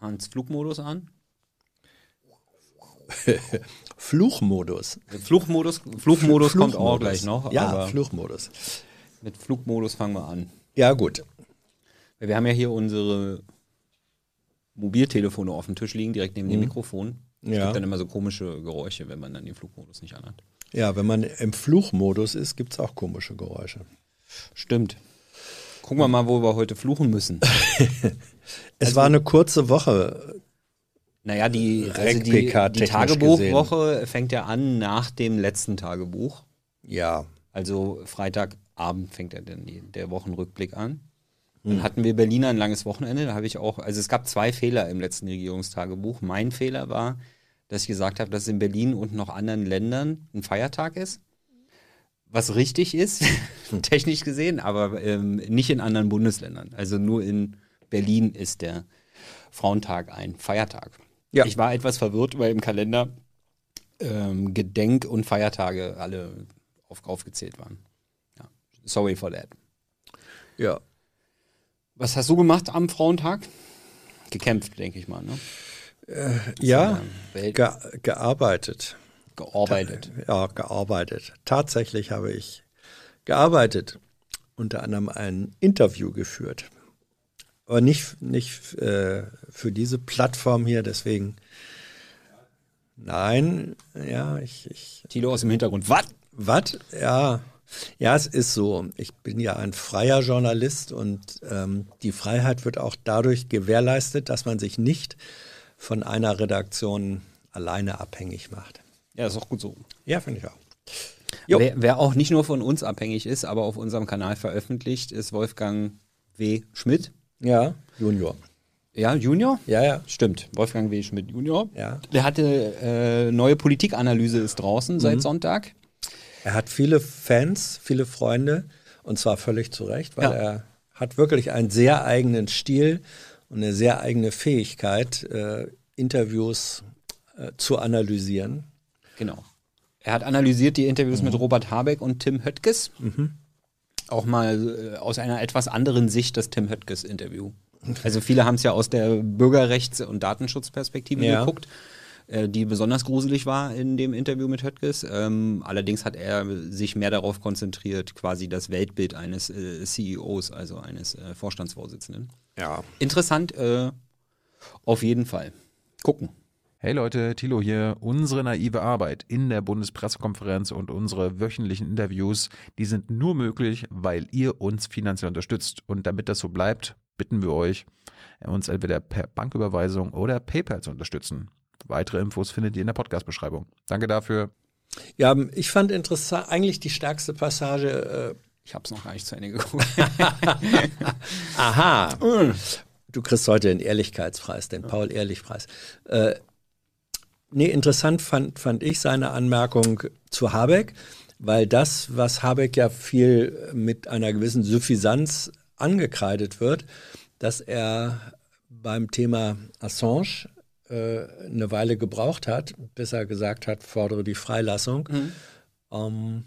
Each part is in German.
Hans Flugmodus an. Fluchmodus. Fluchmodus, Fluchmodus kommt auch gleich noch. Ja, Fluchmodus. mit Flugmodus fangen wir an. Ja, gut. Wir haben ja hier unsere Mobiltelefone auf dem Tisch liegen, direkt neben dem Mikrofon. Es Mhm. Ja. gibt dann immer so komische Geräusche, wenn man dann den Flugmodus nicht anhat. Ja, wenn man im Fluchmodus ist, gibt es auch komische Geräusche. Stimmt. Gucken wir mal, wo wir heute fluchen müssen. Es war eine kurze Woche. Naja, die, also die, die Tagebuchwoche fängt ja an nach dem letzten Tagebuch. Ja. Also Freitagabend fängt ja dann der Wochenrückblick an. Hm. Dann hatten wir Berliner ein langes Wochenende. Da habe ich auch, also es gab zwei Fehler im letzten Regierungstagebuch. Mein Fehler war, dass ich gesagt habe, dass es in Berlin und noch anderen Ländern ein Feiertag ist. Was richtig ist, technisch gesehen, aber ähm, nicht in anderen Bundesländern. Also nur in Berlin ist der Frauentag ein Feiertag. Ja. Ich war etwas verwirrt, weil im Kalender ähm, Gedenk- und Feiertage alle auf, aufgezählt waren. Ja. Sorry for that. Ja. Was hast du gemacht am Frauentag? Gekämpft, denke ich mal, ne? Ja, Welt ge gearbeitet. Gearbeitet. Ja, gearbeitet. Tatsächlich habe ich gearbeitet. Unter anderem ein Interview geführt. Aber nicht, nicht äh, für diese Plattform hier, deswegen. Nein, ja, ich, ich Tilo aus dem Hintergrund. Was? Was? Ja. Ja, es ist so. Ich bin ja ein freier Journalist und ähm, die Freiheit wird auch dadurch gewährleistet, dass man sich nicht von einer Redaktion alleine abhängig macht. Ja, ist auch gut so. Ja, finde ich auch. Wer, wer auch nicht nur von uns abhängig ist, aber auf unserem Kanal veröffentlicht, ist Wolfgang W. Schmidt. Ja, Junior. Ja, Junior? Ja, ja. Stimmt, Wolfgang W. Schmidt Junior. Ja. Der hatte äh, neue Politikanalyse ist draußen seit Sonntag. Er hat viele Fans, viele Freunde und zwar völlig zu Recht, weil Ja. er hat wirklich einen sehr eigenen Stil und eine sehr eigene Fähigkeit, äh, Interviews äh, zu analysieren. Genau. Er hat analysiert die Interviews mit Robert Habeck und Tim Höttges. Auch mal äh, aus einer etwas anderen Sicht das Tim Höttges-Interview. Also viele haben es ja aus der Bürgerrechts- und Datenschutzperspektive Ja. geguckt, äh, die besonders gruselig war in dem Interview mit Höttges. Ähm, allerdings hat er sich mehr darauf konzentriert, quasi das Weltbild eines äh, CEOs, also eines äh, Vorstandsvorsitzenden. Ja. Interessant, auf jeden Fall. Gucken. Hey Leute, Thilo hier. Unsere naive Arbeit in der Bundespressekonferenz und unsere wöchentlichen Interviews, die sind nur möglich, weil ihr uns finanziell unterstützt. Und damit das so bleibt, bitten wir euch, uns entweder per Banküberweisung oder PayPal zu unterstützen. Weitere Infos findet ihr in der Podcast-Beschreibung. Danke dafür. Ja, ich fand interessant, eigentlich die stärkste Passage. Äh, Ich habe es noch gar nicht zu Ende geguckt. aha. Du kriegst heute den Ehrlichkeitspreis, den Paul-Ehrlich-Preis. Äh, nee, interessant fand, fand ich seine Anmerkung zu Habeck, weil das, was Habeck ja viel mit einer gewissen Suffisanz angekreidet wird, dass er beim Thema Assange äh, eine Weile gebraucht hat, bis er gesagt hat, fordere die Freilassung. Ähm,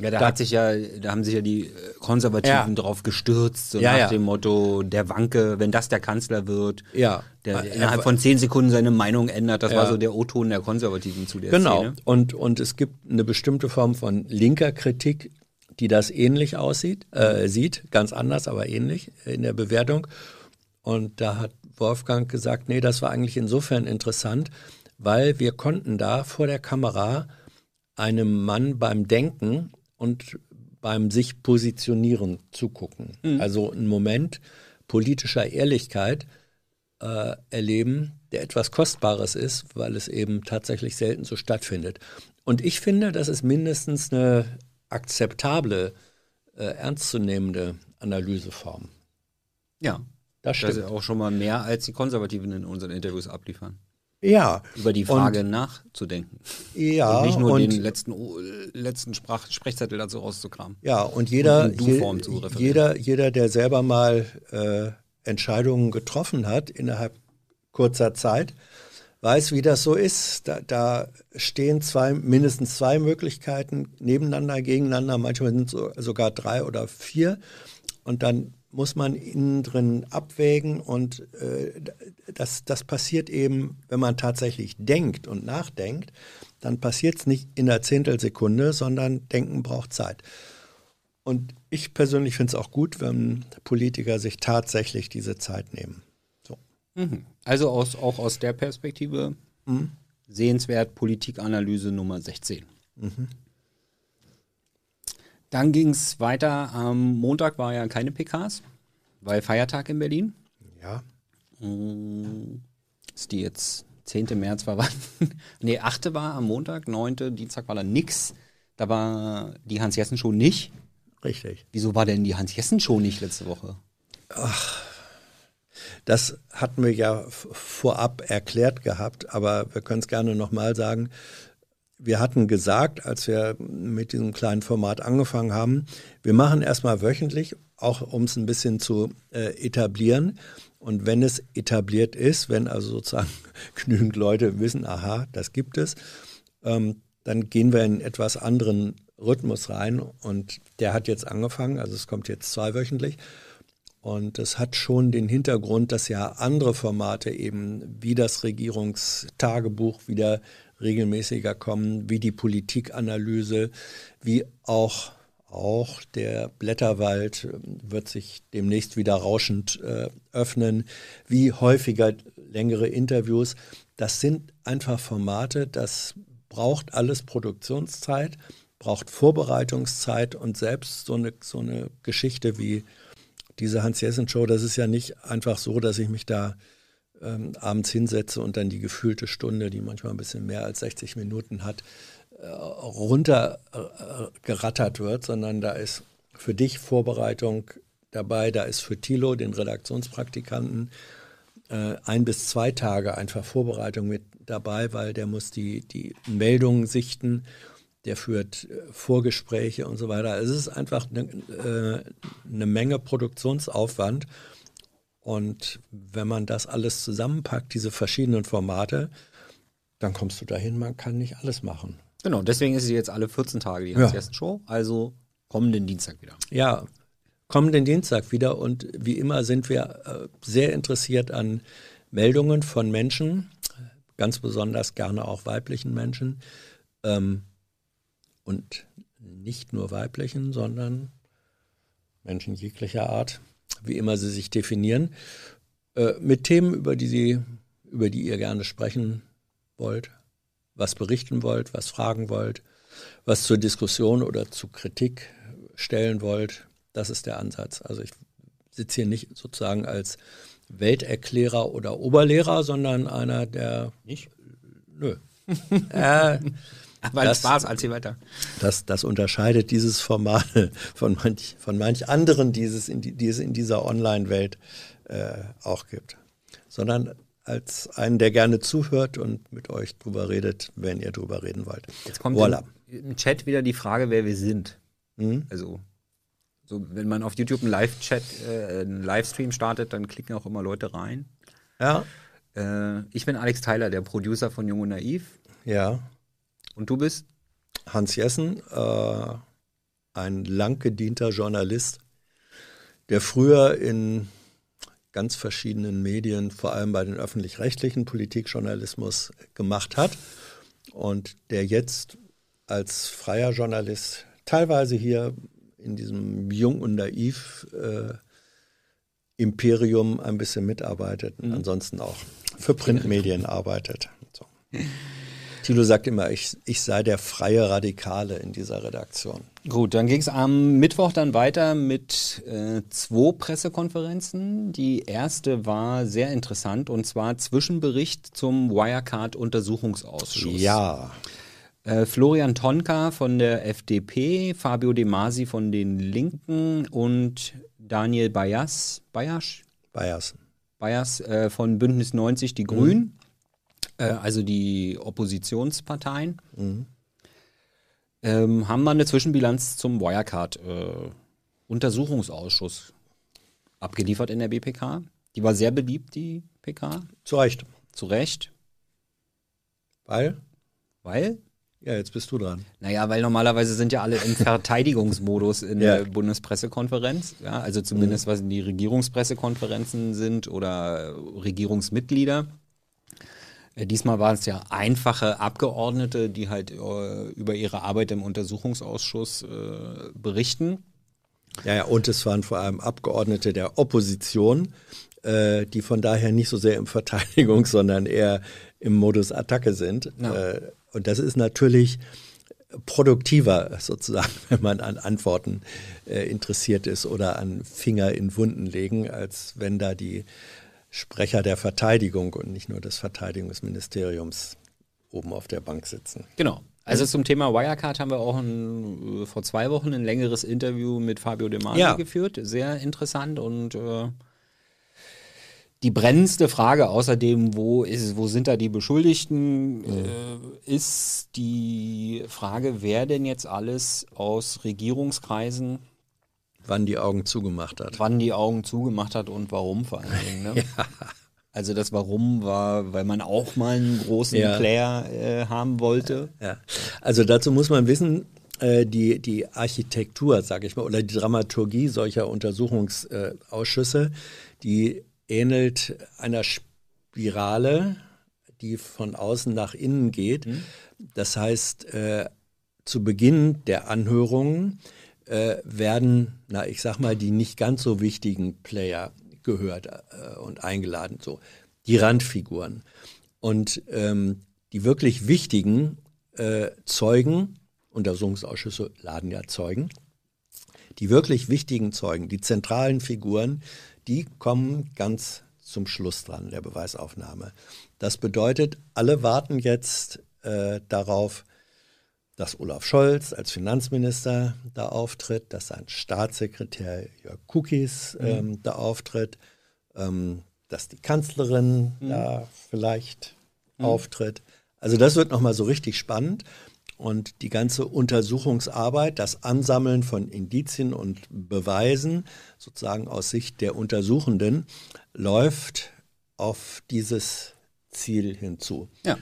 Ja, da, Da- hat sich ja, da haben sich ja die äh, Konservativen Ja. drauf gestürzt, so Ja, nach ja. dem Motto, der Wanke, wenn das der Kanzler wird, ja, der Er- innerhalb von zehn Sekunden seine Meinung ändert. Das war so der O-Ton der Konservativen zu der Genau. Szene. Und, und es gibt eine bestimmte Form von linker Kritik, die das ähnlich aussieht, äh, sieht, ganz anders, aber ähnlich in der Bewertung. Und da hat Wolfgang gesagt, nee, das war eigentlich insofern interessant, weil wir konnten da vor der Kamera einem Mann beim Denken und beim sich positionieren zugucken. Also einen Moment politischer Ehrlichkeit äh, erleben, der etwas Kostbares ist, weil es eben tatsächlich selten so stattfindet. Und ich finde, das ist mindestens eine akzeptable, äh, ernstzunehmende Analyseform. Ja. Das Das stimmt. ist auch schon mal mehr, als die Konservativen in unseren Interviews abliefern. Ja. Über die Frage nachzudenken. Ja, und nicht nur und, den letzten, letzten Sprach Sprechzettel dazu rauszukramen. ja, und jeder, und je, jeder, jeder, der selber mal äh, Entscheidungen getroffen hat innerhalb kurzer Zeit, weiß, wie das so ist. Da, da stehen zwei, mindestens zwei Möglichkeiten nebeneinander, gegeneinander, manchmal sind es so, sogar drei oder vier. Und dann muss man innen drin abwägen und äh, das, das passiert eben, wenn man tatsächlich denkt und nachdenkt, dann passiert es nicht in einer Zehntelsekunde, sondern Denken braucht Zeit. Und ich persönlich finde es auch gut, wenn Politiker sich tatsächlich diese Zeit nehmen. So. Mhm. Also aus, auch aus der Perspektive mhm. sehenswert Politikanalyse Nummer 16. Mhm. Dann ging es weiter. Am Montag war ja keine PKs, weil Feiertag in Berlin. Ja. Mhm. Ist die jetzt 10. März war wann? nee, 8. war am Montag, 9. Dienstag war da nix. Da war die Hans-Jessen-Show nicht. Richtig. Wieso war denn die Hans-Jessen-Show nicht letzte Woche? Ach, das hatten wir ja vorab erklärt gehabt, aber wir können es gerne nochmal sagen. Wir hatten gesagt, als wir mit diesem kleinen Format angefangen haben, wir machen erstmal wöchentlich, auch um es ein bisschen zu äh, etablieren. Und wenn es etabliert ist, wenn also sozusagen genügend Leute wissen, aha, das gibt es, ähm, dann gehen wir in etwas anderen Rhythmus rein. Und der hat jetzt angefangen, also es kommt jetzt zweiwöchentlich. Und es hat schon den Hintergrund, dass ja andere Formate eben wie das Regierungstagebuch wieder regelmäßiger kommen, wie die Politikanalyse, wie auch auch der Blätterwald äh, wird sich demnächst wieder rauschend äh, öffnen, wie häufiger längere Interviews. Das sind einfach Formate, das braucht alles Produktionszeit, braucht Vorbereitungszeit und selbst so eine, so eine Geschichte wie diese Hans-Jessen-Show, das ist ja nicht einfach so, dass ich mich da ähm, abends hinsetze und dann die gefühlte Stunde, die manchmal ein bisschen mehr als 60 Minuten hat, äh, runtergerattert äh, wird, sondern da ist für dich Vorbereitung dabei, da ist für Thilo, den Redaktionspraktikanten, äh, ein bis zwei Tage einfach Vorbereitung mit dabei, weil der muss die, die Meldungen sichten, der führt Vorgespräche und so weiter. Es ist einfach eine, eine Menge Produktionsaufwand. Und wenn man das alles zusammenpackt, diese verschiedenen Formate, dann kommst du dahin, man kann nicht alles machen. Genau, deswegen ist sie jetzt alle 14 Tage die ja. Show, also kommenden Dienstag wieder. Ja, kommenden Dienstag wieder und wie immer sind wir äh, sehr interessiert an Meldungen von Menschen, ganz besonders gerne auch weiblichen Menschen ähm, und nicht nur weiblichen, sondern Menschen jeglicher Art, wie immer sie sich definieren, äh, mit Themen, über die sie, über die ihr gerne sprechen wollt was berichten wollt, was fragen wollt, was zur Diskussion oder zu Kritik stellen wollt. Das ist der Ansatz. Also ich sitze hier nicht sozusagen als Welterklärer oder Oberlehrer, sondern einer, der. Nicht? Nö. äh, Weil das, Spaß, als sie weiter. Das, das unterscheidet dieses Format von manch, von manch anderen, die es in, die es in dieser Online-Welt äh, auch gibt. Sondern als einen, der gerne zuhört und mit euch drüber redet, wenn ihr drüber reden wollt. Jetzt kommt voilà. im, Chat wieder die Frage, wer wir sind. Mhm. Also, so, wenn man auf YouTube einen Live-Chat, äh, einen Livestream startet, dann klicken auch immer Leute rein. Ja. Äh, ich bin Alex Tyler, der Producer von Jung und Naiv. Ja. Und du bist? Hans Jessen, äh, ein lang gedienter Journalist, der früher in ganz verschiedenen Medien, vor allem bei den öffentlich-rechtlichen Politikjournalismus gemacht hat und der jetzt als freier Journalist teilweise hier in diesem Jung und Naiv äh, Imperium ein bisschen mitarbeitet, mhm. ansonsten auch für Printmedien arbeitet. So. Thilo sagt immer, ich, ich sei der freie Radikale in dieser Redaktion. Gut, dann ging es am Mittwoch dann weiter mit äh, zwei Pressekonferenzen. Die erste war sehr interessant und zwar Zwischenbericht zum Wirecard-Untersuchungsausschuss. Ja. Äh, Florian Tonka von der FDP, Fabio De Masi von den Linken und Daniel Bayas, Bayas? Bayas. Bayas äh, von Bündnis 90 Die Grünen. Mhm. Äh, also die Oppositionsparteien, mhm. ähm, haben mal eine Zwischenbilanz zum Wirecard-Untersuchungsausschuss äh, abgeliefert in der BPK. Die war sehr beliebt, die PK. Zu Recht. Zu Recht. Weil? Weil? Ja, jetzt bist du dran. Naja, weil normalerweise sind ja alle im Verteidigungsmodus in Ja. der Bundespressekonferenz. Ja, also zumindest was die Regierungspressekonferenzen sind oder Regierungsmitglieder. Äh, Diesmal waren es ja einfache Abgeordnete, die halt äh, über ihre Arbeit im Untersuchungsausschuss äh, berichten. Ja, ja, und es waren vor allem Abgeordnete der Opposition, äh, die von daher nicht so sehr im Verteidigung, sondern eher im Modus Attacke sind. Ja. Äh, und das ist natürlich produktiver sozusagen, wenn man an Antworten äh, interessiert ist oder an Finger in Wunden legen, als wenn da die Sprecher der Verteidigung und nicht nur des Verteidigungsministeriums oben auf der Bank sitzen. Genau. Also zum Thema Wirecard haben wir auch ein, äh, vor zwei Wochen ein längeres Interview mit Fabio De Masi Ja. geführt. Sehr interessant und äh, die brennendste Frage außerdem, wo, ist, wo sind da die Beschuldigten, äh, ist die Frage, wer denn jetzt alles aus Regierungskreisen Wann die Augen zugemacht hat. wann die Augen zugemacht hat und warum vor allen Dingen. Ne? Also das Warum war, weil man auch mal einen großen Ja. Player äh, haben wollte. Ja. Also dazu muss man wissen, äh, die, die Architektur, sage ich mal, oder die Dramaturgie solcher Untersuchungsausschüsse, die ähnelt einer Spirale, die von außen nach innen geht. Das heißt, äh, zu Beginn der Anhörungen äh, werden, na, ich sag mal, die nicht ganz so wichtigen Player gehört äh, und eingeladen, so die Randfiguren. Und ähm, die wirklich wichtigen äh, Zeugen, Untersuchungsausschüsse laden ja Zeugen, die wirklich wichtigen Zeugen, die zentralen Figuren, die kommen ganz zum Schluss dran der Beweisaufnahme. Das bedeutet, alle warten jetzt äh, darauf, dass Olaf Scholz als Finanzminister da auftritt, dass sein Staatssekretär Jörg Kukis ähm, da auftritt, ähm, dass die Kanzlerin da vielleicht auftritt. Also das wird nochmal so richtig spannend. Und die ganze Untersuchungsarbeit, das Ansammeln von Indizien und Beweisen, sozusagen aus Sicht der Untersuchenden, läuft auf dieses Ziel hinzu. Ja.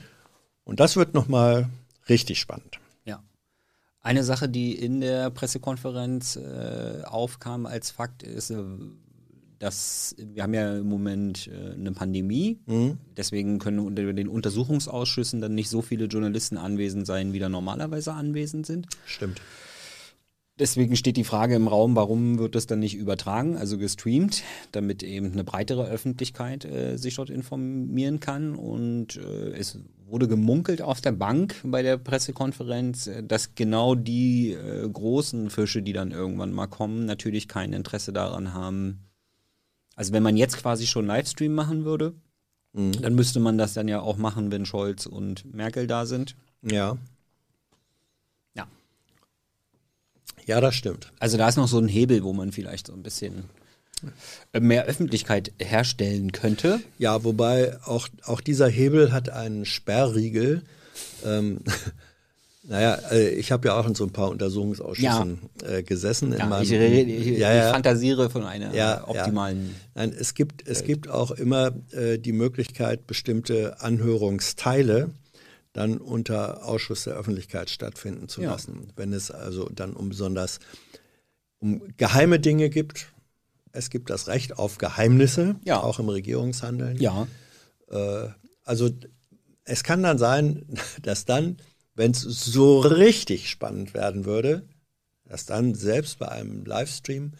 Und das wird nochmal richtig spannend. Eine Sache, die in der Pressekonferenz äh, aufkam als Fakt, ist, äh, dass wir haben ja im Moment äh, eine Pandemie. Deswegen können unter den Untersuchungsausschüssen dann nicht so viele Journalisten anwesend sein, wie da normalerweise anwesend sind. Stimmt. Deswegen steht die Frage im Raum, warum wird das dann nicht übertragen, also gestreamt, damit eben eine breitere Öffentlichkeit äh, sich dort informieren kann. Und äh, es wurde gemunkelt auf der Bank bei der Pressekonferenz, äh, dass genau die äh, großen Fische, die dann irgendwann mal kommen, natürlich kein Interesse daran haben. Also wenn man jetzt quasi schon Livestream machen würde, dann müsste man das dann ja auch machen, wenn Scholz und Merkel da sind. Ja. Ja, das stimmt. Also da ist noch so ein Hebel, wo man vielleicht so ein bisschen äh, mehr Öffentlichkeit herstellen könnte. Ja, wobei auch, auch dieser Hebel hat einen Sperrriegel. Ähm, naja, äh, ich habe ja auch in so ein paar Untersuchungsausschüssen äh, gesessen. in Ja, meinem- ich, ich, ja, ja. ich fantasiere von einer Ja, optimalen. Nein, es gibt, es gibt auch immer äh, die Möglichkeit, bestimmte Anhörungsteile dann unter Ausschuss der Öffentlichkeit stattfinden zu Ja. lassen. Wenn es also dann um besonders um geheime Dinge gibt. Es gibt das Recht auf Geheimnisse, Ja. auch im Regierungshandeln. Ja, Äh, also es kann dann sein, dass dann, wenn es so richtig spannend werden würde, dass dann selbst bei einem Livestream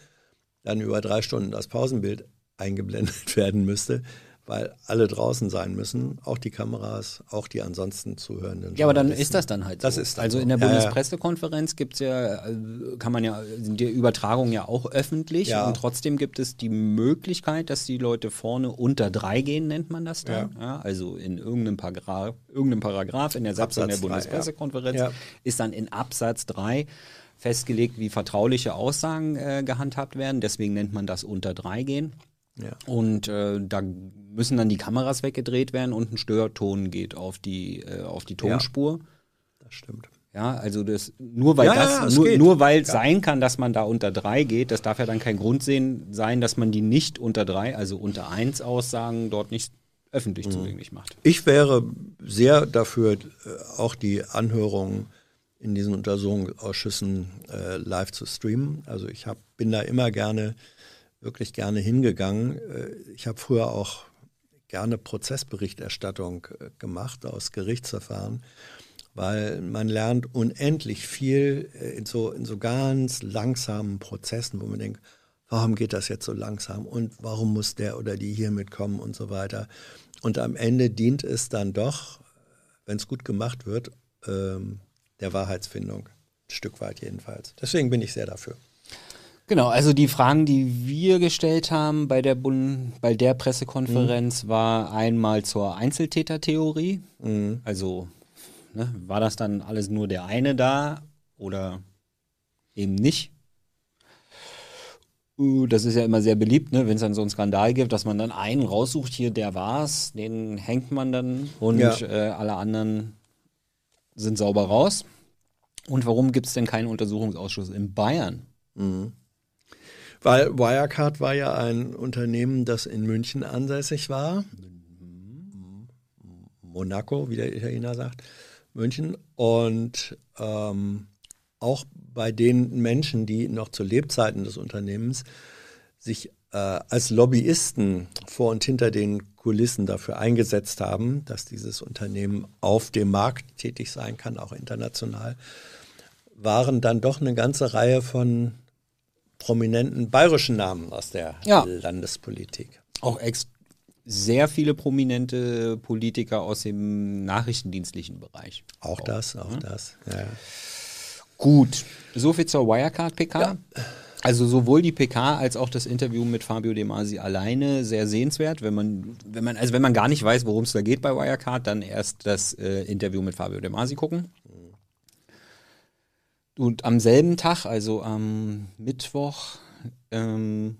dann über drei Stunden das Pausenbild eingeblendet werden müsste, weil alle draußen sein müssen, auch die Kameras, auch die ansonsten zuhörenden. ja, aber dann ist das dann halt so. Das ist also so. in der Ja, ja. Bundespressekonferenz gibt's ja, äh, kann man ja, sind die Übertragungen ja auch öffentlich Ja. und trotzdem gibt es die Möglichkeit, dass die Leute vorne unter drei gehen, nennt man das dann. Ja. also in irgendeinem Paragraph, irgendeinem Paragraph in der Satzung Absatz der drei, ja. Bundespressekonferenz Ja. ist dann in Absatz 3 festgelegt, wie vertrauliche Aussagen äh, gehandhabt werden. Deswegen nennt man das unter drei gehen. Ja. Und äh, da müssen dann die Kameras weggedreht werden und ein Störton geht auf die, äh, auf die Tonspur. Das stimmt. Ja, also das nur weil Ja, ja, das ja, es nur, geht. nur weil es sein kann, dass man da unter drei geht, das darf ja dann kein Grund sehen, sein, dass man die nicht unter drei, also unter eins Aussagen dort nicht öffentlich zugänglich macht. Ich wäre sehr dafür, äh, auch die Anhörungen in diesen Untersuchungsausschüssen äh, live zu streamen. Also ich hab, bin da immer gerne, wirklich gerne hingegangen. Äh, ich habe früher auch gerne Prozessberichterstattung äh, gemacht aus Gerichtsverfahren, weil man lernt unendlich viel äh, in so, in so ganz langsamen Prozessen, wo man denkt, warum geht das jetzt so langsam und warum muss der oder die hier mitkommen und so weiter. Und am Ende dient es dann doch, wenn es gut gemacht wird, ähm, der Wahrheitsfindung. Ein Stück weit jedenfalls. Deswegen bin ich sehr dafür. Genau, also die Fragen, die wir gestellt haben bei der, Bund bei der Pressekonferenz, mhm. war einmal zur Einzeltätertheorie. Mhm. Also ne, war das dann alles nur der eine da oder eben nicht? Uh, das ist ja immer sehr beliebt, ne, wenn es dann so einen Skandal gibt, dass man dann einen raussucht, hier, der war's, den hängt man dann und ja. äh, alle anderen sind sauber raus. Und warum gibt es denn keinen Untersuchungsausschuss in Bayern? Mhm. Weil Wirecard war ja ein Unternehmen, das in München ansässig war. Monaco, wie der Italiener sagt. München. Und ähm, auch bei den Menschen, die noch zu Lebzeiten des Unternehmens sich äh, als Lobbyisten vor und hinter den Kulissen dafür eingesetzt haben, dass dieses Unternehmen auf dem Markt tätig sein kann, auch international, waren dann doch eine ganze Reihe von prominenten bayerischen Namen aus der ja. Landespolitik. Auch ex sehr viele prominente Politiker aus dem nachrichtendienstlichen Bereich. Auch, auch das, auch ja. das. Ja. Gut, soviel zur Wirecard-PK. Ja. Also sowohl die PK als auch das Interview mit Fabio De Masi alleine sehr sehenswert. Wenn man, wenn man, also wenn man gar nicht weiß, worum es da geht bei Wirecard, dann erst das äh, Interview mit Fabio De Masi gucken. Und am selben Tag, also am Mittwoch, ähm,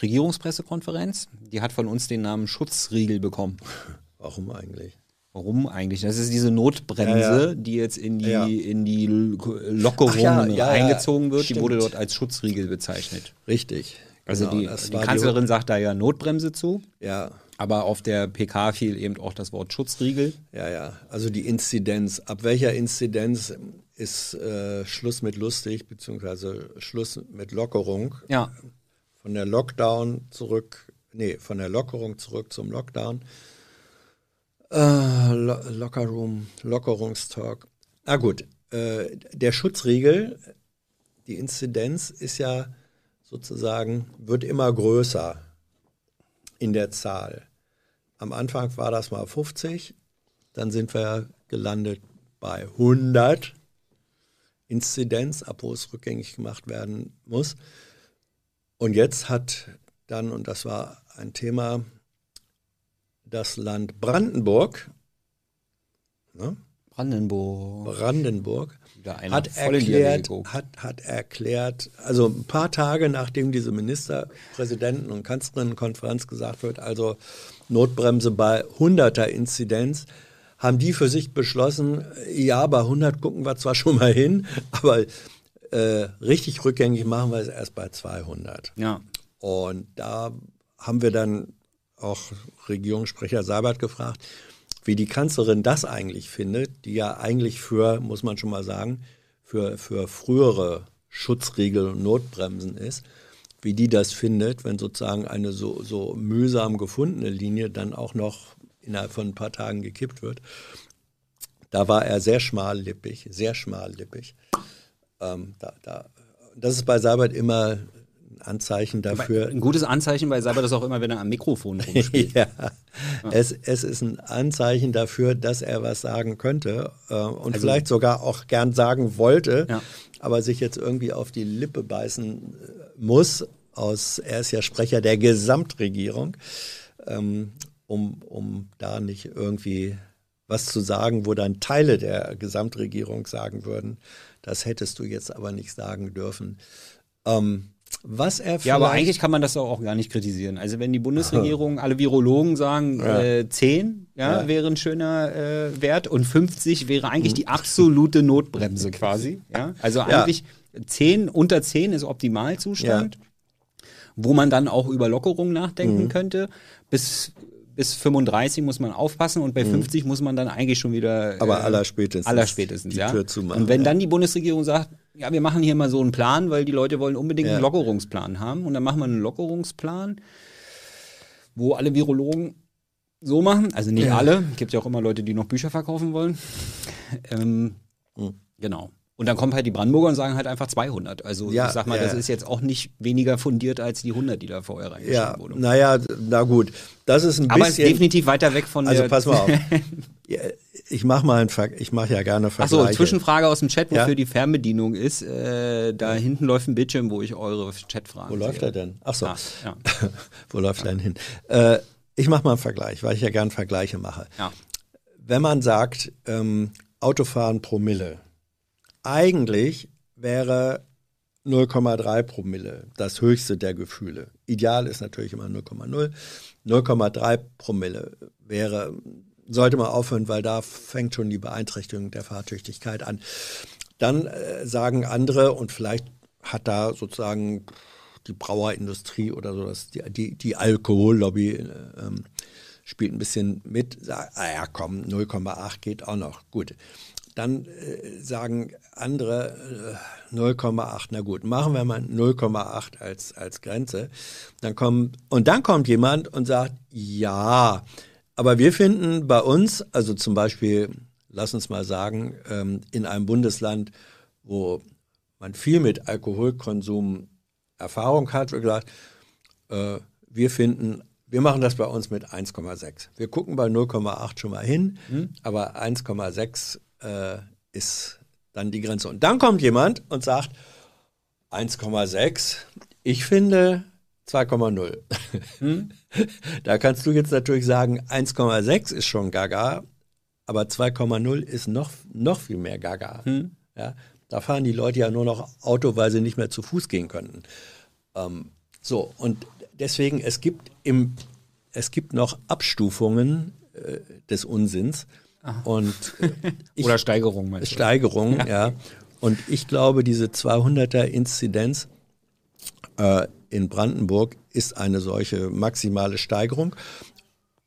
Regierungspressekonferenz, die hat von uns den Namen Schutzriegel bekommen. Warum eigentlich? Warum eigentlich? Das ist diese Notbremse, ja, ja. die jetzt in die, ja. in die Lockerungen eingezogen wird. Stimmt. Die wurde dort als Schutzriegel bezeichnet. Richtig. Also genau, die, die Kanzlerin die sagt da ja Notbremse zu. Ja. Aber auf der PK fiel eben auch das Wort Schutzriegel. Ja, ja. Also die Inzidenz. Ab welcher Inzidenz ist äh, Schluss mit lustig, beziehungsweise Schluss mit Lockerung? Ja. Von der Lockdown zurück, nee, von der Lockerung zurück zum Lockdown. Äh, Lo Lockerroom, Lockerungstalk. Na gut, äh, der Schutzriegel, die Inzidenz ist ja sozusagen, wird immer größer in der Zahl. Am Anfang war das mal 50, dann sind wir gelandet bei 100 Inzidenz, ab wo es rückgängig gemacht werden muss. Und jetzt hat dann, und das war ein Thema, das Land Brandenburg, ne? Brandenburg, Brandenburg hat erklärt, hat, hat erklärt, also ein paar Tage nachdem diese Ministerpräsidenten- und Kanzlerinnenkonferenz gesagt wird, also Notbremse bei 100er Inzidenz, haben die für sich beschlossen, ja, bei 100 gucken wir zwar schon mal hin, aber äh, richtig rückgängig machen wir es erst bei 200. Ja. Und da haben wir dann auch Regierungssprecher Seibert gefragt, wie die Kanzlerin das eigentlich findet, die ja eigentlich für, muss man schon mal sagen, für, für frühere Schutzriegel und Notbremsen ist, wie die das findet, wenn sozusagen eine so, so mühsam gefundene Linie dann auch noch innerhalb von ein paar Tagen gekippt wird. Da war er sehr schmallippig, sehr schmallippig. Ähm, da, da, das ist bei Seibert immer Anzeichen dafür. ein gutes Anzeichen bei Cyber ist auch immer, wenn er am Mikrofon rumspielt. ja, ja. Es, es ist ein Anzeichen dafür, dass er was sagen könnte äh, und also, vielleicht sogar auch gern sagen wollte, ja. aber sich jetzt irgendwie auf die Lippe beißen äh, muss. Aus, er ist ja Sprecher der Gesamtregierung, ähm, um, um da nicht irgendwie was zu sagen, wo dann Teile der Gesamtregierung sagen würden, das hättest du jetzt aber nicht sagen dürfen. Ähm, was er Ja, aber eigentlich kann man das auch gar nicht kritisieren. Also wenn die Bundesregierung, alle Virologen sagen, ja. äh, 10 ja, ja, wäre ein schöner äh, Wert und 50 wäre eigentlich die absolute Notbremse quasi. Ja? Also eigentlich ja. 10, unter 10 ist Optimalzustand, wo man dann auch über Lockerungen nachdenken mhm. könnte. Bis bis 35 muss man aufpassen und bei 50 muss man dann eigentlich schon wieder. Mhm. Aber äh, allerspätestens Allerspätestens, die ja. Tür zumachen, und wenn ja. dann die Bundesregierung sagt, ja, wir machen hier mal so einen Plan, weil die Leute wollen unbedingt Ja. einen Lockerungsplan haben. Und dann machen wir einen Lockerungsplan, wo alle Virologen so machen. Also nicht Ja. alle. Gibt ja auch immer Leute, die noch Bücher verkaufen wollen. ähm, Hm. Genau. Und dann kommen halt die Brandenburger und sagen halt einfach 200. Also Ja, ich sag mal, ja. das ist jetzt auch nicht weniger fundiert als die 100, die da vorher Ja, reingeschrieben wurde. naja, na gut. Das ist ein Aber es ist bisschen. definitiv weiter weg von also pass mal auf. Ja, ich mache mal einen Ver ich mache ja gerne Achso, Vergleiche. Zwischenfrage aus dem Chat, wofür Ja? die Fernbedienung ist. Äh, da hinten läuft ein Bildschirm, wo ich eure Chatfragen Wo läuft sehe. er denn? Ach so. Ah, ja. Wo läuft er denn hin? Äh, ich mache mal einen Vergleich, weil ich ja gern Vergleiche mache. ja. Wenn man sagt, ähm, Autofahren Promille, eigentlich wäre 0,3 Promille das höchste der Gefühle. Ideal ist natürlich immer 0,0. 0,3 Promille wäre, sollte man aufhören, weil da fängt schon die Beeinträchtigung der Fahrtüchtigkeit an. Dann äh, sagen andere, und vielleicht hat da sozusagen die Brauerindustrie oder so, das, die, die, die Alkohollobby äh, ähm, spielt ein bisschen mit, sagt, ah ja komm, 0,8 geht auch noch. Gut. Dann äh, sagen andere äh, 0,8, na gut, machen wir mal 0,8 als, als Grenze. Dann kommen, und dann kommt jemand und sagt, ja, aber wir finden bei uns, also zum Beispiel, lass uns mal sagen, ähm, in einem Bundesland, wo man viel mit Alkoholkonsum Erfahrung hat, wird gesagt, äh, wir finden, wir machen das bei uns mit 1,6. Wir gucken bei 0,8 schon mal hin, aber 1,6 äh, ist dann die Grenze. Und dann kommt jemand und sagt, 1,6, ich finde 2,0. Da kannst du jetzt natürlich sagen, 1,6 ist schon gaga, aber 2,0 ist noch, noch viel mehr gaga. Ja, da fahren die Leute ja nur noch Auto, weil sie nicht mehr zu Fuß gehen könnten. Ähm, so, und deswegen, es gibt, im, es gibt noch Abstufungen äh, des Unsinns. Und äh, ich, Oder Steigerung, meinst du? Steigerung, ja. Und ich glaube, diese 200er Inzidenz äh, in Brandenburg ist eine solche maximale Steigerung.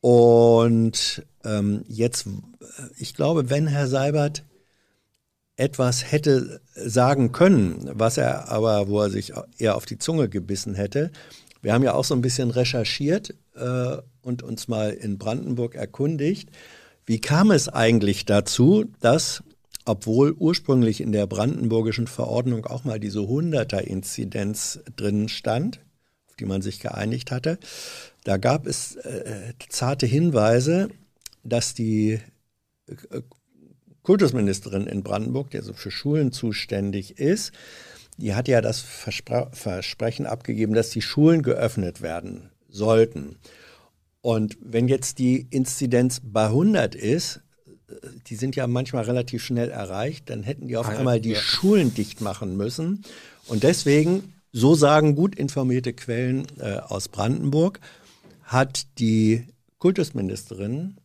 Und ähm, jetzt, ich glaube, wenn Herr Seibert etwas hätte sagen können, was er aber, wo er sich eher auf die Zunge gebissen hätte. Wir haben ja auch so ein bisschen recherchiert äh, und uns mal in Brandenburg erkundigt. Wie kam es eigentlich dazu, dass, obwohl ursprünglich in der brandenburgischen Verordnung auch mal diese 100er-Inzidenz drin stand, auf die man sich geeinigt hatte, da gab es äh, zarte Hinweise, dass die äh, Kultusministerin in Brandenburg, die also für Schulen zuständig ist, die hat ja das Verspre Versprechen abgegeben, dass die Schulen geöffnet werden sollten. Und wenn jetzt die Inzidenz bei 100 ist, die sind ja manchmal relativ schnell erreicht, dann hätten die auf Ah, einmal die ja. Schulen dicht machen müssen. Und deswegen, so sagen gut informierte Quellen äh, aus Brandenburg, hat die Kultusministerin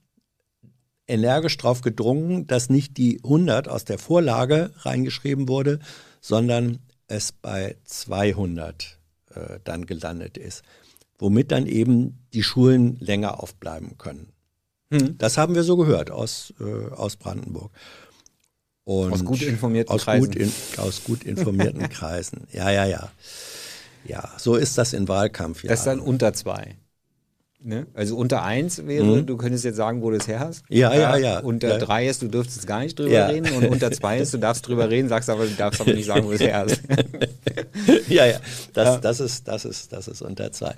energisch darauf gedrungen, dass nicht die 100 aus der Vorlage reingeschrieben wurde, sondern es bei 200 äh, dann gelandet ist, womit dann eben die Schulen länger aufbleiben können. Hm. Das haben wir so gehört aus, äh, aus Brandenburg. Und Aus gut informierten aus Kreisen. Gut in, aus gut informierten Kreisen. Ja, ja, ja. Ja, so ist das in Wahlkampf. Das ist dann unter zwei. Ne? Also unter eins wäre, du könntest jetzt sagen, wo du es her hast. Mhm. Ja, ja, ja. Unter Ja. drei ist, du dürftest gar nicht drüber Ja. reden. Und unter zwei ist, du darfst drüber reden, sagst aber, du darfst aber nicht sagen, wo du es her hast. ja, ja. Das, das, ist, das, ist, das ist unter zwei.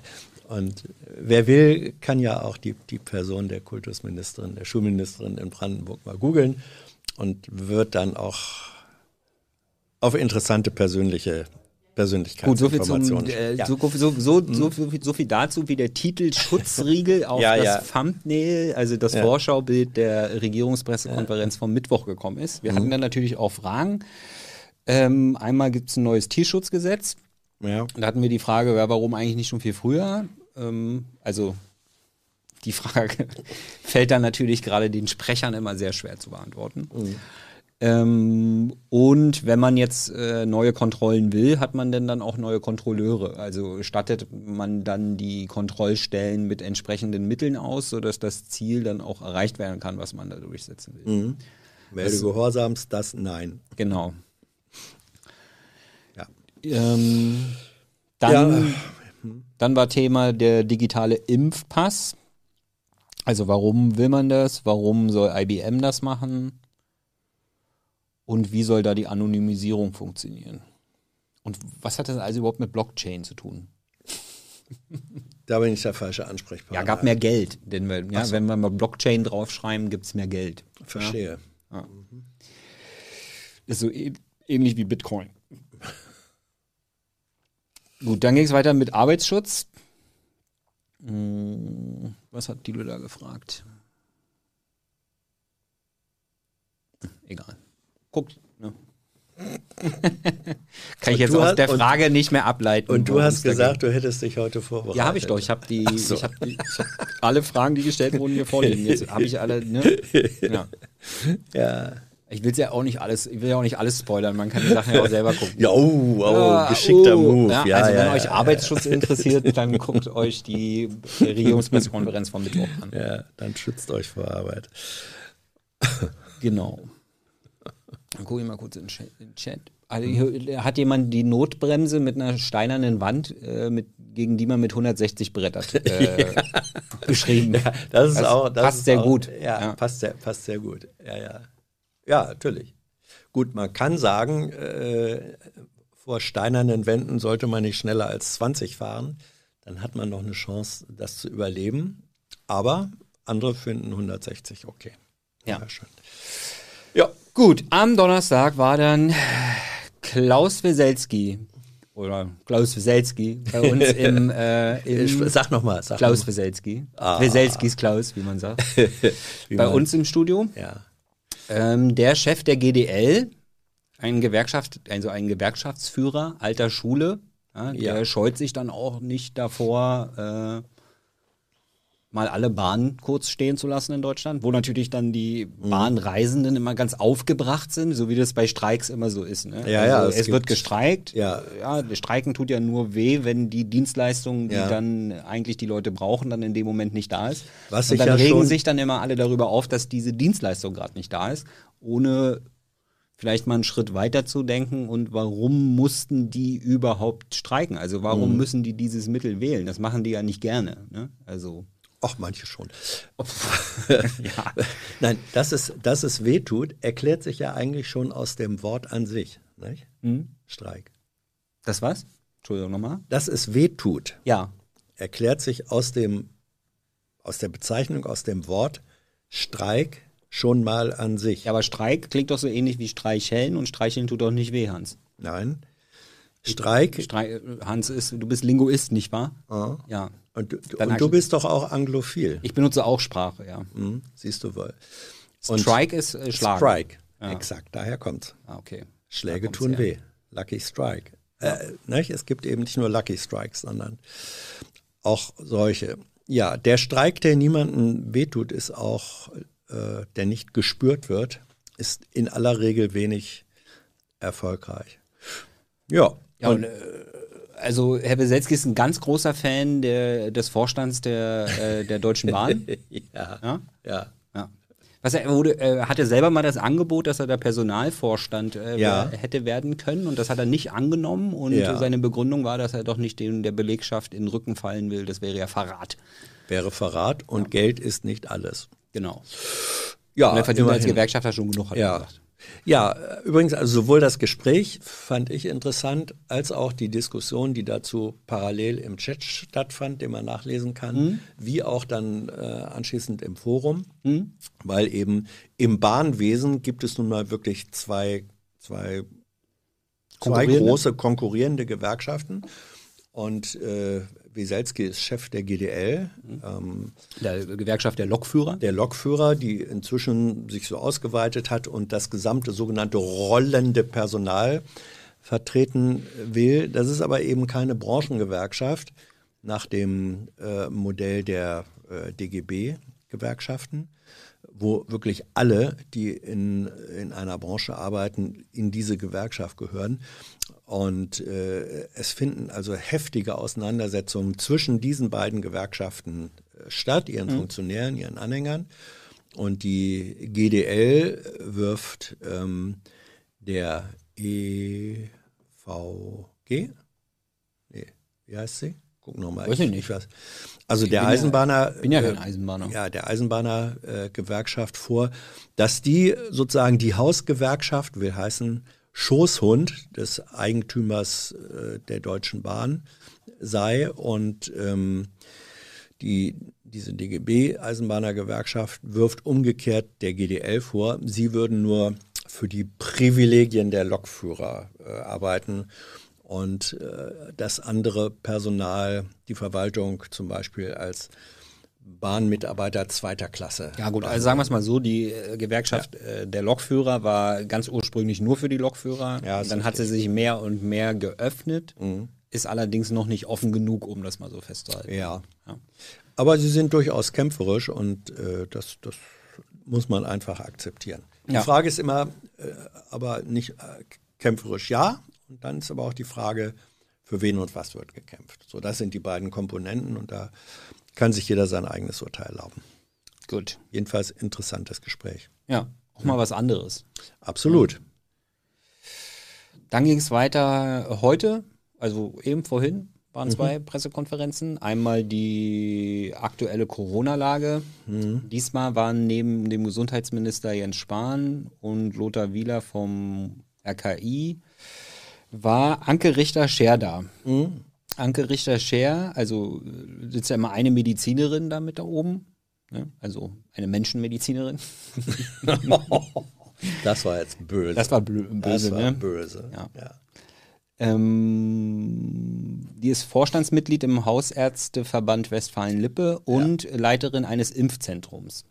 Und wer will, kann ja auch die, die Person der Kultusministerin, der Schulministerin in Brandenburg mal googeln und wird dann auch auf interessante persönliche Gut, so viel, zum, äh, ja. so, so, so, viel, so viel dazu, wie der Titel Schutzriegel auf Ja, das ja. Thumbnail, also das Ja. Vorschaubild der Regierungspressekonferenz vom Mittwoch gekommen ist. Wir hatten Mhm. dann natürlich auch Fragen. Ähm, einmal gibt es ein neues Tierschutzgesetz. ja. Da hatten wir die Frage, warum eigentlich nicht schon viel früher? Ähm, also die Frage fällt dann natürlich gerade den Sprechern immer sehr schwer zu beantworten. Ähm, und wenn man jetzt äh, neue Kontrollen will, hat man denn dann auch neue Kontrolleure? Also stattet man dann die Kontrollstellen mit entsprechenden Mitteln aus, sodass das Ziel dann auch erreicht werden kann, was man da durchsetzen will? Mhm. Melde Gehorsams, das nein. Genau. Ja. Ähm, dann, Ja. Dann war Thema der digitale Impfpass. Also warum will man das? Warum soll IBM das machen? Und wie soll da die Anonymisierung funktionieren? Und was hat das also überhaupt mit Blockchain zu tun? Da bin ich der falsche Ansprechpartner. Ja, gab mehr Geld. Denn wir, ja, so. wenn wir mal Blockchain draufschreiben, gibt es mehr Geld. Verstehe. Ist so ähnlich wie Bitcoin. Gut, dann ging es weiter mit Arbeitsschutz. Hm, Was hat Dilo da gefragt? Egal. Guckt. Ne? Kann ich jetzt aus der und- Frage nicht mehr ableiten. Und du hast gesagt, du hättest dich heute vorbereitet. Ja, habe ich doch. Ich habe die, so. ich hab die, ich hab alle Fragen, die gestellt wurden, hier vorliegen. Jetzt habe ich alle, ne? Ja. Ja. Ich will ja auch nicht alles, ich will ja auch nicht alles spoilern. Man kann die Sachen ja auch selber gucken. Ja, oh, oh Ah, geschickter oh. Move. Ja, Ja, also wenn ja, euch ja, Arbeitsschutz interessiert, dann guckt euch die Regierungspressekonferenz vom Mittwoch an. Ja, dann schützt euch vor Arbeit. Genau. Dann gucke ich mal kurz in den Chat. Also hat jemand die Notbremse mit einer steinernen Wand, äh, mit, gegen die man mit 160 brettert, äh, beschrieben. Das ist Das auch. Das passt sehr auch, gut. Ja, Ja. Passt, sehr, passt sehr gut. Ja, ja. Ja, natürlich. Gut, man kann sagen, äh, vor steinernen Wänden sollte man nicht schneller als 20 fahren. Dann hat man noch eine Chance, das zu überleben. Aber andere finden 160 okay. Ja. schön. Ja, Gut, am Donnerstag war dann Klaus Weselski oder Klaus Weselski bei uns im, äh, im sag nochmal. Klaus noch Weselski. Ah. Weselskis Klaus, wie man sagt. wie bei man- uns im Studio. Ja. Ähm, der Chef der GDL, ein Gewerkschaft, also ein Gewerkschaftsführer alter Schule, ja, der Ja. scheut sich dann auch nicht davor, äh, mal alle Bahnen kurz stehen zu lassen in Deutschland, wo natürlich dann die Mhm. Bahnreisenden immer ganz aufgebracht sind, so wie das bei Streiks immer so ist. Ne? Ja, ja, also es es, wird gestreikt. Ja. ja, Streiken tut ja nur weh, wenn die Dienstleistung, die Ja. dann eigentlich die Leute brauchen, dann in dem Moment nicht da ist. Was Und dann ja regen sich dann immer alle darüber auf, dass diese Dienstleistung gerade nicht da ist, ohne vielleicht mal einen Schritt weiter zu denken und warum mussten die überhaupt streiken? Also Mhm. warum müssen die dieses Mittel wählen? Das machen die ja nicht gerne. Ne? Also Ach, manche schon. ja. Nein, dass es, dass es weh tut, erklärt sich ja eigentlich schon aus dem Wort an sich. Nicht? Hm? Streik. Das was? Entschuldigung nochmal. Dass es weh tut, Ja. erklärt sich aus, dem, aus der Bezeichnung, aus dem Wort Streik schon mal an sich. ja, aber Streik klingt doch so ähnlich wie Streicheln und Streicheln tut doch nicht weh, Hans. Nein. Streik. Strei Hans ist, du bist Linguist, nicht wahr? Ah. Ja. Und, du- und du bist doch auch anglophil. Ich benutze auch Sprache, ja. Hm, siehst du wohl. Und Strike ist äh, Schlag. Strike. Ja. Exakt, daher kommt's. Ah, okay. Schläge tun her. weh. Lucky Strike. Äh, nicht? Es gibt eben nicht nur Lucky Strikes, sondern auch solche. Ja, der Streik, der niemandem wehtut, ist auch, äh, der nicht gespürt wird, ist in aller Regel wenig erfolgreich. Ja, Ja, und, äh, also Herr Weselski ist ein ganz großer Fan der, des Vorstands der, äh, der Deutschen Bahn. ja, ja? ja. Ja. Was er wurde, äh, hatte selber mal das Angebot, dass er der Personalvorstand äh, Ja. hätte werden können und das hat er nicht angenommen und Ja. seine Begründung war, dass er doch nicht den, der Belegschaft in den Rücken fallen will. Das wäre ja Verrat. Wäre Verrat und Geld ist nicht alles. Genau. Ja, und er verdient als immerhin. Gewerkschafter schon genug, hat er Ja. gesagt. Ja, übrigens, also sowohl das Gespräch fand ich interessant, als auch die Diskussion, die dazu parallel im Chat stattfand, den man nachlesen kann, wie auch dann äh, anschließend im Forum, weil eben im Bahnwesen gibt es nun mal wirklich zwei, zwei, zwei große konkurrierende Gewerkschaften. Und äh, Wieselski ist Chef der GDL. Ähm, Der Gewerkschaft der Lokführer. der Lokführer, die inzwischen sich so ausgeweitet hat und das gesamte sogenannte rollende Personal vertreten will. Das ist aber eben keine Branchengewerkschaft nach dem äh, Modell der äh, DGB-Gewerkschaften, wo wirklich alle, die in, in einer Branche arbeiten, in diese Gewerkschaft gehören. Und äh, es finden also heftige Auseinandersetzungen zwischen diesen beiden Gewerkschaften äh, statt, ihren mhm. Funktionären, ihren Anhängern. Und die GDL wirft ähm, der EVG, nee, wie heißt sie? Guck nochmal. Weiß ich, ich nicht. Was. Also ich der Eisenbahner. Ja, bin ja kein äh, Eisenbahner. Ja, der Eisenbahner-Gewerkschaft äh, vor, dass die sozusagen die Hausgewerkschaft, will heißen Schoßhund des Eigentümers äh, der Deutschen Bahn sei und ähm, die, diese DGB-Eisenbahner-Gewerkschaft wirft umgekehrt der GDL vor, sie würden nur für die Privilegien der Lokführer äh, arbeiten und äh, das andere Personal, die Verwaltung zum Beispiel als Bahnmitarbeiter zweiter Klasse. Ja gut, also sagen wir es mal so, die äh, Gewerkschaft ja. äh, der Lokführer war ganz ursprünglich nur für die Lokführer. Ja, Dann hat sie sich mehr und mehr geöffnet, mhm. ist allerdings noch nicht offen genug, um das mal so festzuhalten. Ja. ja. Aber sie sind durchaus kämpferisch und äh, das, das muss man einfach akzeptieren. Die Frage ist immer, äh, aber nicht äh, kämpferisch ja, und dann ist aber auch die Frage, für wen und was wird gekämpft. So, das sind die beiden Komponenten und da kann sich jeder sein eigenes Urteil erlauben. Gut. Jedenfalls interessantes Gespräch. Ja, auch mal was anderes. Absolut. Dann ging es weiter heute, also eben vorhin waren mhm. zwei Pressekonferenzen. Einmal die aktuelle Corona-Lage. Mhm. Diesmal waren neben dem Gesundheitsminister Jens Spahn und Lothar Wieler vom RKI war Anke Richter-Scher da. Mhm. Anke Richter-Scher, also sitzt ja immer eine Medizinerin da mit da oben, ne? also eine Menschenmedizinerin. das war jetzt böse. Das war böse, das war ne? böse. Ja. ja. Ähm, die ist Vorstandsmitglied im Hausärzteverband Westfalen-Lippe und ja. Leiterin eines Impfzentrums.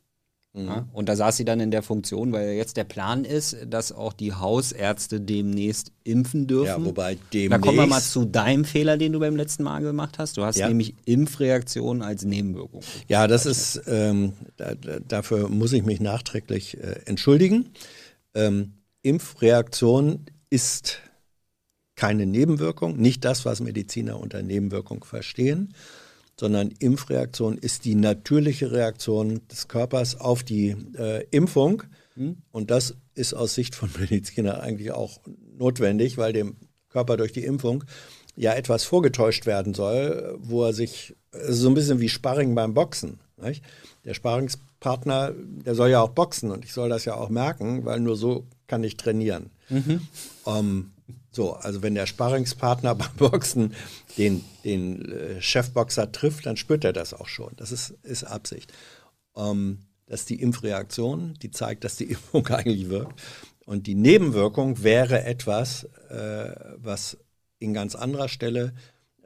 Mhm. Ja, und da saß sie dann in der Funktion, weil jetzt der Plan ist, dass auch die Hausärzte demnächst impfen dürfen. Ja, wobei demnächst. Da kommen wir mal zu deinem Fehler, den du beim letzten Mal gemacht hast. Du hast ja. nämlich Impfreaktionen als Nebenwirkung. Ja, das ist, ähm, da, dafür muss ich mich nachträglich äh, entschuldigen. Ähm, Impfreaktion ist keine Nebenwirkung, nicht das, was Mediziner unter Nebenwirkung verstehen sondern Impfreaktion ist die natürliche Reaktion des Körpers auf die äh, Impfung. Mhm. Und das ist aus Sicht von Medizinern eigentlich auch notwendig, weil dem Körper durch die Impfung ja etwas vorgetäuscht werden soll, wo er sich so ein bisschen wie Sparring beim Boxen. Nicht? Der Sparringspartner, der soll ja auch boxen und ich soll das ja auch merken, weil nur so kann ich trainieren. Mhm. Um, ähm, so, also wenn der Sparringspartner beim Boxen den, den äh, Chefboxer trifft, dann spürt er das auch schon. Das ist, ist Absicht. Ähm, das ist die Impfreaktion, die zeigt, dass die Impfung eigentlich wirkt. Und die Nebenwirkung wäre etwas, äh, was in ganz anderer Stelle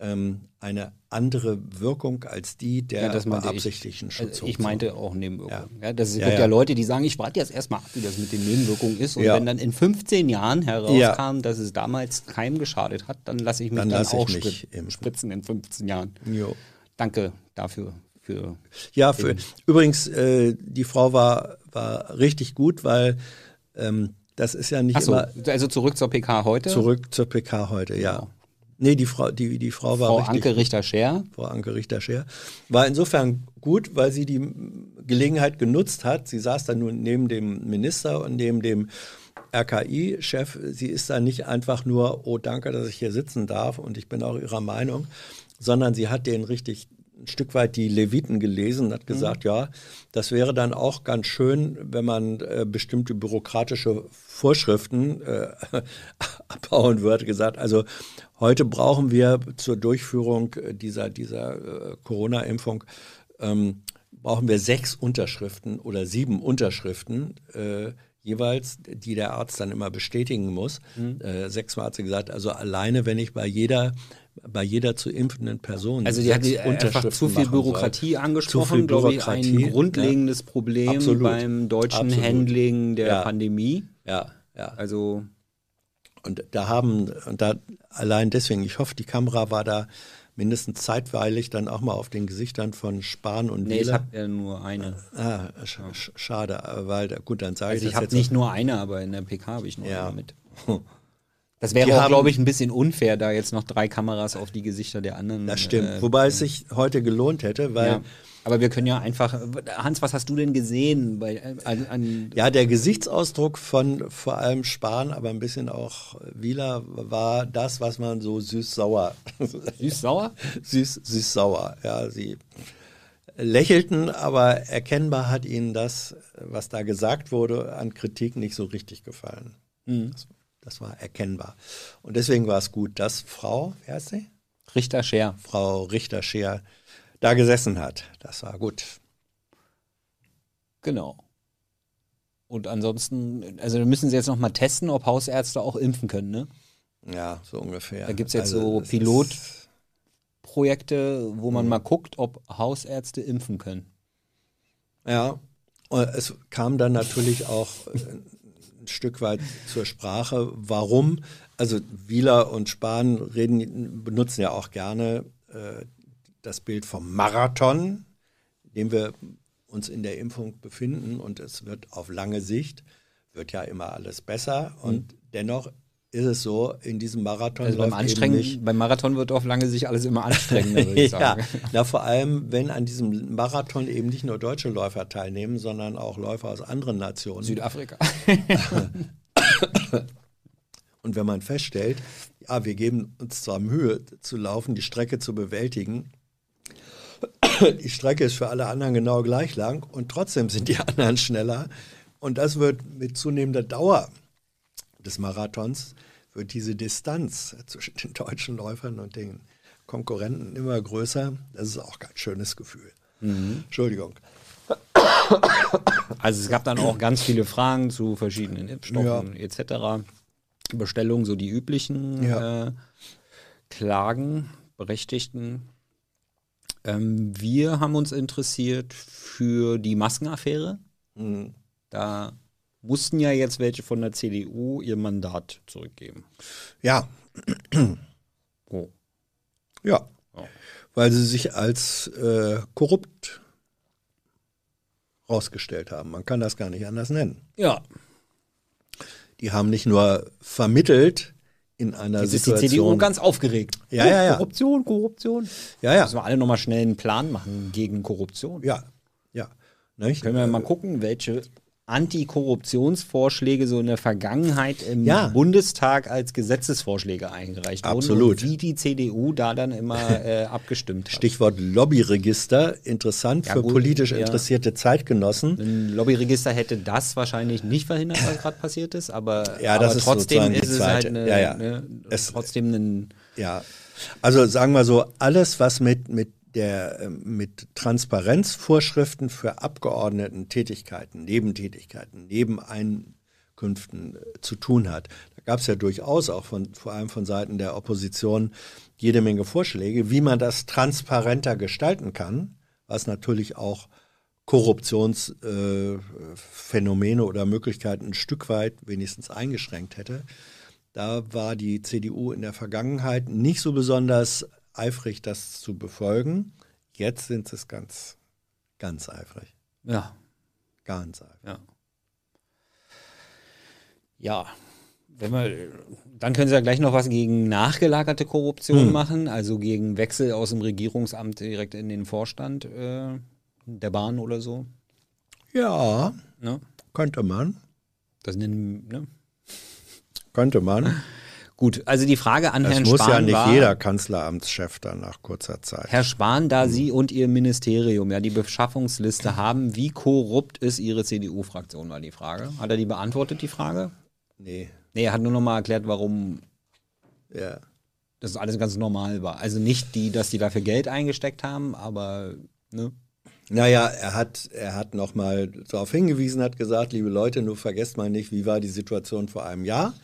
ähm, eine andere Wirkung als die der ja, beabsichtigten ich. Schutzfunktion. Ich meinte auch Nebenwirkungen. Ja. ja das ja, gibt ja, Leute, die sagen, ich warte jetzt erstmal ab, wie das mit den Nebenwirkungen ist. Und wenn dann in 15 Jahren herauskam, dass es damals keinem geschadet hat, dann lasse ich mich dann, dann auch mich spritzen in 15 Jahren. Jo. Danke dafür. Für ja, für, übrigens, äh, die Frau war, war richtig gut, weil ähm, das ist ja nicht so, immer. Also zurück zur PK heute? Zurück zur PK heute, ja. Genau. Nee, die Frau, die, die Frau war Frau richtig, Anke Richter-Scher. Frau Anke Richter-Scher. War insofern gut, weil sie die Gelegenheit genutzt hat. Sie saß dann nun neben dem Minister und neben dem RKI-Chef. Sie ist da nicht einfach nur, oh danke, dass ich hier sitzen darf und ich bin auch ihrer Meinung, sondern sie hat den richtig ein Stück weit die Leviten gelesen und hat gesagt, mhm. ja, das wäre dann auch ganz schön, wenn man äh, bestimmte bürokratische Vorschriften äh, abbauen würde. Gesagt, also heute brauchen wir zur Durchführung dieser, dieser äh, Corona-Impfung ähm, brauchen wir sechs Unterschriften oder sieben Unterschriften äh, jeweils, die der Arzt dann immer bestätigen muss. Mhm. Äh, sechsmal hat sie gesagt, also alleine, wenn ich bei jeder bei jeder zu impfenden Person. Also die hat einfach zu viel Bürokratie soll. angesprochen, glaube ich, ein grundlegendes ja. Problem Absolut. beim deutschen Absolut. Handling der ja. Pandemie. Ja, ja. Also und da haben und da allein deswegen, ich hoffe, die Kamera war da mindestens zeitweilig dann auch mal auf den Gesichtern von Spahn und Nee, ich Wieler. habe ja nur eine. Ah, sch sch schade, weil gut, dann sage Also ich ich das habe jetzt nicht nur eine, aber in der PK habe ich nur Ja. eine mit. Das wäre Die auch, glaube ich, ein bisschen unfair, da jetzt noch drei Kameras auf die Gesichter der anderen. Das stimmt. äh, Wobei es sich heute gelohnt hätte, weil ja. Aber wir können ja einfach. Hans, was hast du denn gesehen? Bei, äh, an, an, Ja, der Gesichtsausdruck von vor allem Spahn, aber ein bisschen auch Wieler war das, was man so süß-sauer, Süß-sauer? süß, süß-sauer, ja, sie lächelten, aber erkennbar hat ihnen das, was da gesagt wurde, an Kritik nicht so richtig gefallen. Das, das war erkennbar. Und deswegen war es gut, dass Frau, wer heißt sie? Richter Scher. Frau Richter-Scheer da gesessen hat. Das war gut. Genau. Und ansonsten, also wir müssen sie jetzt noch mal testen, ob Hausärzte auch impfen können, ne? Ja, so ungefähr. Da gibt's jetzt so Also, das Pilot- ist- Projekte, wo Mhm. man mal guckt, ob Hausärzte impfen können. Ja, und es kam dann natürlich auch äh, ein Stück weit zur Sprache, warum. Also Wieler und Spahn reden, benutzen ja auch gerne äh, das Bild vom Marathon, in dem wir uns in der Impfung befinden und es wird auf lange Sicht, wird ja immer alles besser und dennoch ist es so, in diesem Marathon Mhm. Also beim Anstrengen, nicht, beim Marathon wird auf lange sich alles immer anstrengender, würde ich ja, sagen. na, vor allem, wenn an diesem Marathon eben nicht nur deutsche Läufer teilnehmen, sondern auch Läufer aus anderen Nationen. Südafrika. Und wenn man feststellt, ja, wir geben uns zwar Mühe zu laufen, die Strecke zu bewältigen, die Strecke ist für alle anderen genau gleich lang und trotzdem sind die anderen schneller. Und das wird mit zunehmender Dauer des Marathons, wird diese Distanz zwischen den deutschen Läufern und den Konkurrenten immer größer. Das ist auch ein schönes Gefühl. Entschuldigung. Also es gab dann auch ganz viele Fragen zu verschiedenen Impfstoffen etc. Bestellungen, so die üblichen Ja. äh, Klagen, Berechtigten. Ähm, wir haben uns interessiert für die Maskenaffäre. Mhm. Da mussten ja jetzt welche von der CDU ihr Mandat zurückgeben. Ja, Oh. ja. Ja. Weil sie sich als äh, korrupt rausgestellt haben. Man kann das gar nicht anders nennen. Ja, Die haben nicht nur vermittelt in einer jetzt ist die Situation. CDU ganz aufgeregt. Ja, ja, ja. Korruption, Korruption. ja, ja, Müssen wir alle nochmal schnell einen Plan machen gegen Korruption. ja, ja. Nicht? Können wir mal gucken, welche Antikorruptionsvorschläge so in der Vergangenheit im Ja. Bundestag als Gesetzesvorschläge eingereicht wurden Absolut. und wie die CDU da dann immer äh, abgestimmt hat. Stichwort Lobbyregister, interessant Ja, für gut, politisch ja. interessierte Zeitgenossen. Ein Lobbyregister hätte das wahrscheinlich nicht verhindert, was gerade passiert ist, aber, Ja, aber ist trotzdem ist es halt eine, Ja, ja. Ne, Es- trotzdem ein Ja, also sagen wir so, alles, was mit, mit, der, äh, mit Transparenzvorschriften für Abgeordneten Tätigkeiten, Nebentätigkeiten, Nebeneinkünften äh, zu tun hat, da gab es ja durchaus auch von, vor allem von Seiten der Opposition jede Menge Vorschläge, wie man das transparenter gestalten kann, was natürlich auch Korruptionsphänomene äh, oder Möglichkeiten ein Stück weit wenigstens eingeschränkt hätte. Da war die CDU in der Vergangenheit nicht so besonders eifrig, das zu befolgen. Jetzt sind sie es ganz, ganz eifrig. ja, Ganz eifrig. ja. Ja, wenn wir, dann können Sie ja gleich noch was gegen nachgelagerte Korruption Hm. machen, also gegen Wechsel aus dem Regierungsamt direkt in den Vorstand äh, der Bahn oder so. Ja, Ne? könnte man. Das nennen, ne? Könnte man. Gut, also die Frage an Es Herrn muss Spahn ja nicht war, jeder Kanzleramtschef dann nach kurzer Zeit. Herr Spahn, da Sie und Ihr Ministerium ja die Beschaffungsliste haben, wie korrupt ist Ihre CDU-Fraktion, war die Frage. Hat er die beantwortet, die Frage? Nee. Nee, er hat nur noch mal erklärt, warum Ja. das alles ganz normal war. Also nicht die, dass die dafür Geld eingesteckt haben, aber ne? Naja, er hat, er hat nochmal darauf hingewiesen, hat gesagt, liebe Leute, nur vergesst mal nicht, wie war die Situation vor einem Jahr.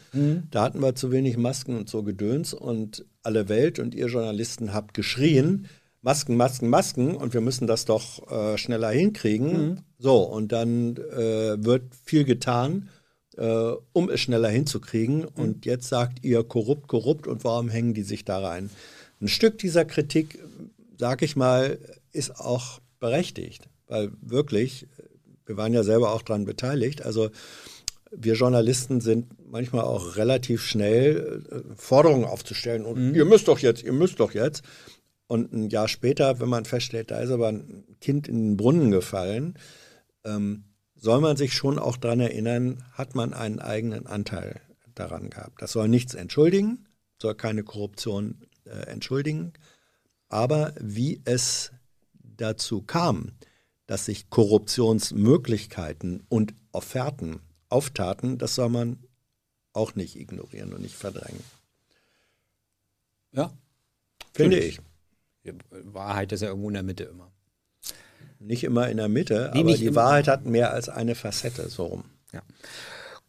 Da hatten wir zu wenig Masken und so Gedöns und alle Welt und ihr Journalisten habt geschrien, Masken, Masken, Masken und wir müssen das doch äh, schneller hinkriegen. So, und dann äh, wird viel getan, äh, um es schneller hinzukriegen. Und jetzt sagt ihr korrupt, korrupt und warum hängen die sich da rein? ein Stück dieser Kritik, sag ich mal, ist auch berechtigt, weil wirklich, wir waren ja selber auch daran beteiligt, also wir Journalisten sind manchmal auch relativ schnell, äh, Forderungen aufzustellen und mhm. ihr müsst doch jetzt, ihr müsst doch jetzt. Und ein Jahr später, wenn man feststellt, da ist aber ein Kind in den Brunnen gefallen, ähm, soll man sich schon auch daran erinnern, hat man einen eigenen Anteil daran gehabt. Das soll nichts entschuldigen, soll keine Korruption äh, entschuldigen, aber wie es dazu kam, dass sich Korruptionsmöglichkeiten und Offerten auftaten, das soll man auch nicht ignorieren und nicht verdrängen. Ja. Finde ich. Wahrheit ist ja irgendwo in der Mitte immer. Nicht immer in der Mitte, nee, aber die Wahrheit hat mehr als eine Facette, so rum. Ja.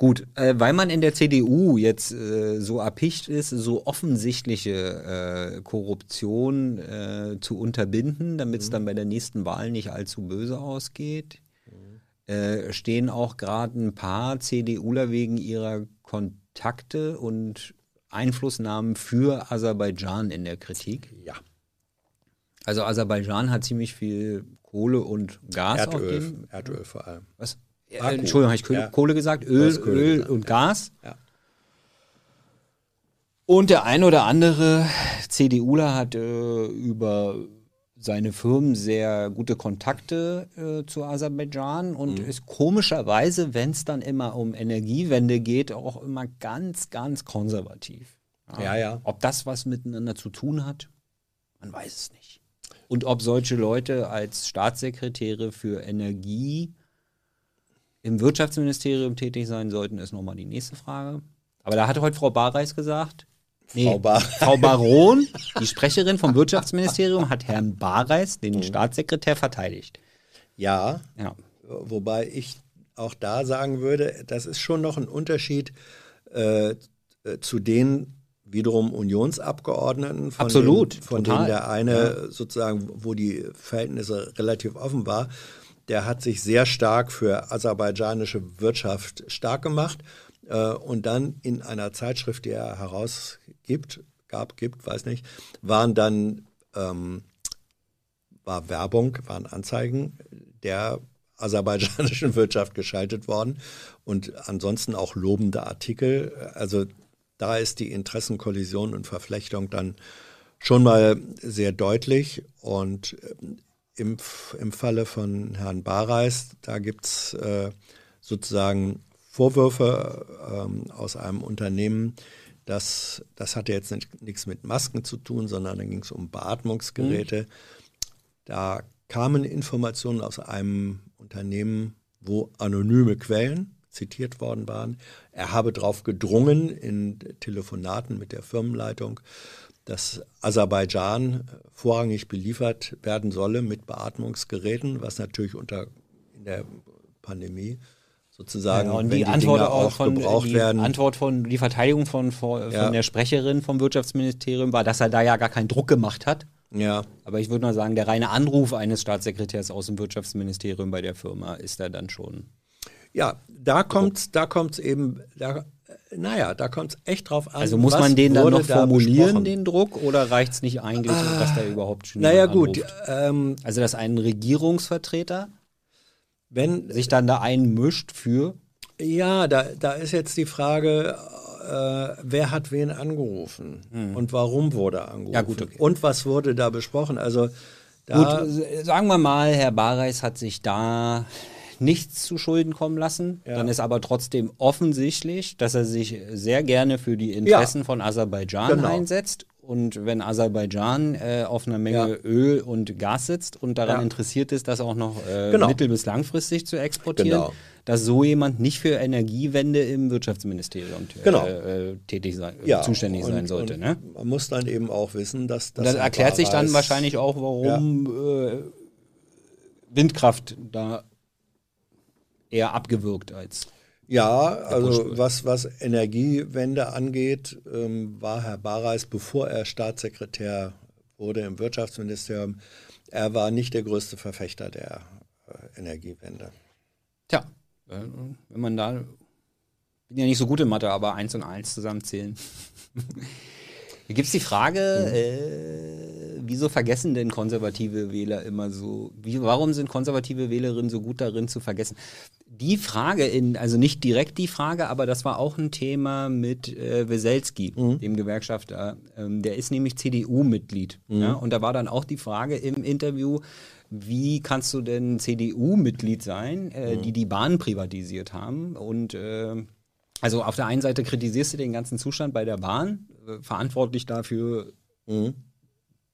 Gut, äh, weil man in der CDU jetzt äh, so erpicht ist, so offensichtliche äh, Korruption äh, zu unterbinden, damit es mhm. dann bei der nächsten Wahl nicht allzu böse ausgeht, mhm. Äh, stehen auch gerade ein paar CDUler wegen ihrer Kontakte und Einflussnahmen für Aserbaidschan in der Kritik. Ja. Also Aserbaidschan hat ziemlich viel Kohle und Gas. Erdöl, Erdöl vor allem. Was? Akku. Entschuldigung, habe ich Kohle, ja. Kohle gesagt? Öl, Öl gesagt, und ja. Gas. Ja. Und der ein oder andere CDUler hat äh, über seine Firmen sehr gute Kontakte äh, zu Aserbaidschan und mhm. ist komischerweise, wenn es dann immer um Energiewende geht, auch immer ganz, ganz konservativ. Ja, ja. ja. Ob das was miteinander zu tun hat, man weiß es nicht. Und ob solche Leute als Staatssekretäre für Energie im Wirtschaftsministerium tätig sein sollten, ist nochmal die nächste Frage. Aber da hat heute Frau Barreis gesagt, Nee, Frau, Bar Frau, Baron, die Sprecherin vom Wirtschaftsministerium, hat Herrn Barreis, den mhm. Staatssekretär, verteidigt. Ja, ja, wobei ich auch da sagen würde, das ist schon noch ein Unterschied äh, zu den wiederum Unionsabgeordneten, von, Absolut, denen, von denen der eine ja. sozusagen, wo die Verhältnisse relativ offen war, der hat sich sehr stark für aserbaidschanische Wirtschaft stark gemacht äh, und dann in einer Zeitschrift, die er herausgibt, gab, gibt, weiß nicht, waren dann ähm, war Werbung, waren Anzeigen der aserbaidschanischen Wirtschaft geschaltet worden und ansonsten auch lobende Artikel. Also da ist die Interessenkollision und Verflechtung dann schon mal sehr deutlich und äh, im, im Falle von Herrn Bareis, da gibt es äh, sozusagen Vorwürfe ähm, aus einem Unternehmen, das, das hatte jetzt nichts mit Masken zu tun, sondern da ging es um Beatmungsgeräte. Mhm. Da kamen Informationen aus einem Unternehmen, wo anonyme Quellen zitiert worden waren. Er habe darauf gedrungen in Telefonaten mit der Firmenleitung, dass Aserbaidschan vorrangig beliefert werden solle mit Beatmungsgeräten, was natürlich unter in der Pandemie sozusagen, ja, und die, die Antwort auch von, gebraucht die werden. Antwort von die Verteidigung von, von ja. der Sprecherin vom Wirtschaftsministerium war, dass er da ja gar keinen Druck gemacht hat. Ja. Aber ich würde mal sagen, der reine Anruf eines Staatssekretärs aus dem Wirtschaftsministerium bei der Firma ist da dann schon. Ja, da kommt da kommt's eben, da, naja, da kommt es echt drauf an. Also muss man den dann noch formulieren, da den Druck, oder reicht es nicht eigentlich, ah, dass da überhaupt schon Naja, gut. Ähm, also, dass ein Regierungsvertreter wenn sich dann da einmischt für? Ja, da, da ist jetzt die Frage, äh, wer hat wen angerufen hm. und warum wurde angerufen ja, gut, okay. und was wurde da besprochen. Also da gut, sagen wir mal, Herr Bareis hat sich da nichts zu Schulden kommen lassen. Ja. Dann ist aber trotzdem offensichtlich, dass er sich sehr gerne für die Interessen ja. von Aserbaidschan genau. einsetzt und wenn Aserbaidschan äh, auf einer Menge ja. Öl und Gas sitzt und daran interessiert ist, das auch noch äh, genau. mittel- bis langfristig zu exportieren, genau. dass so jemand nicht für Energiewende im Wirtschaftsministerium äh, genau. äh, tätig sein, zuständig und, sein sollte. Ne? Man muss dann eben auch wissen, dass das. das erklärt sich dann wahrscheinlich auch, warum äh, Windkraft da eher abgewürgt als ja, also was, was Energiewende angeht, ähm, war Herr Bareis, bevor er Staatssekretär wurde im Wirtschaftsministerium, er war nicht der größte Verfechter der äh, Energiewende. Tja, äh, wenn man da, bin ja nicht so gut in Mathe, aber eins und eins zusammenzählen. Hier gibt es die Frage, äh, wieso vergessen denn konservative Wähler immer so, wie, warum sind konservative Wählerinnen so gut darin zu vergessen? Die Frage, in, also nicht direkt die Frage, aber das war auch ein Thema mit äh, Weselski, dem Gewerkschafter. Ähm, der ist nämlich CDU-Mitglied. Ja? Und da war dann auch die Frage im Interview, wie kannst du denn CDU-Mitglied sein, äh, die die Bahn privatisiert haben? Und äh, also auf der einen Seite kritisierst du den ganzen Zustand bei der Bahn, äh, verantwortlich dafür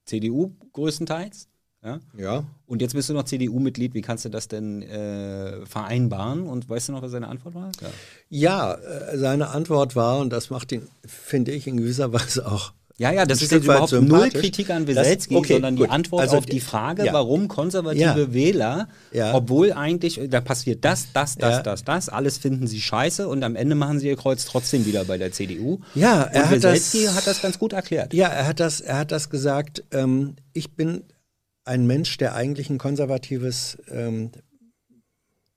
CDU größtenteils. Ja? Ja. Und jetzt bist du noch CDU-Mitglied, wie kannst du das denn äh, vereinbaren? Und weißt du noch, was seine Antwort war? Ja. Ja, äh, seine Antwort war, und das macht ihn, finde ich, in gewisser Weise auch. Ja, ja, das ist jetzt überhaupt null. Kritik an Das- Weselski, okay, sondern die gut. Antwort Also auf die die- Frage, ja. warum konservative. Wähler, obwohl eigentlich, da passiert das, das, das, das, das, alles finden sie scheiße und am Ende machen sie ihr Kreuz trotzdem wieder bei der CDU. Ja, er und hat das- Weselski hat das ganz gut erklärt. Ja, er hat das, er hat das gesagt. Ähm, ich bin ein Mensch, der eigentlich ein konservatives ähm,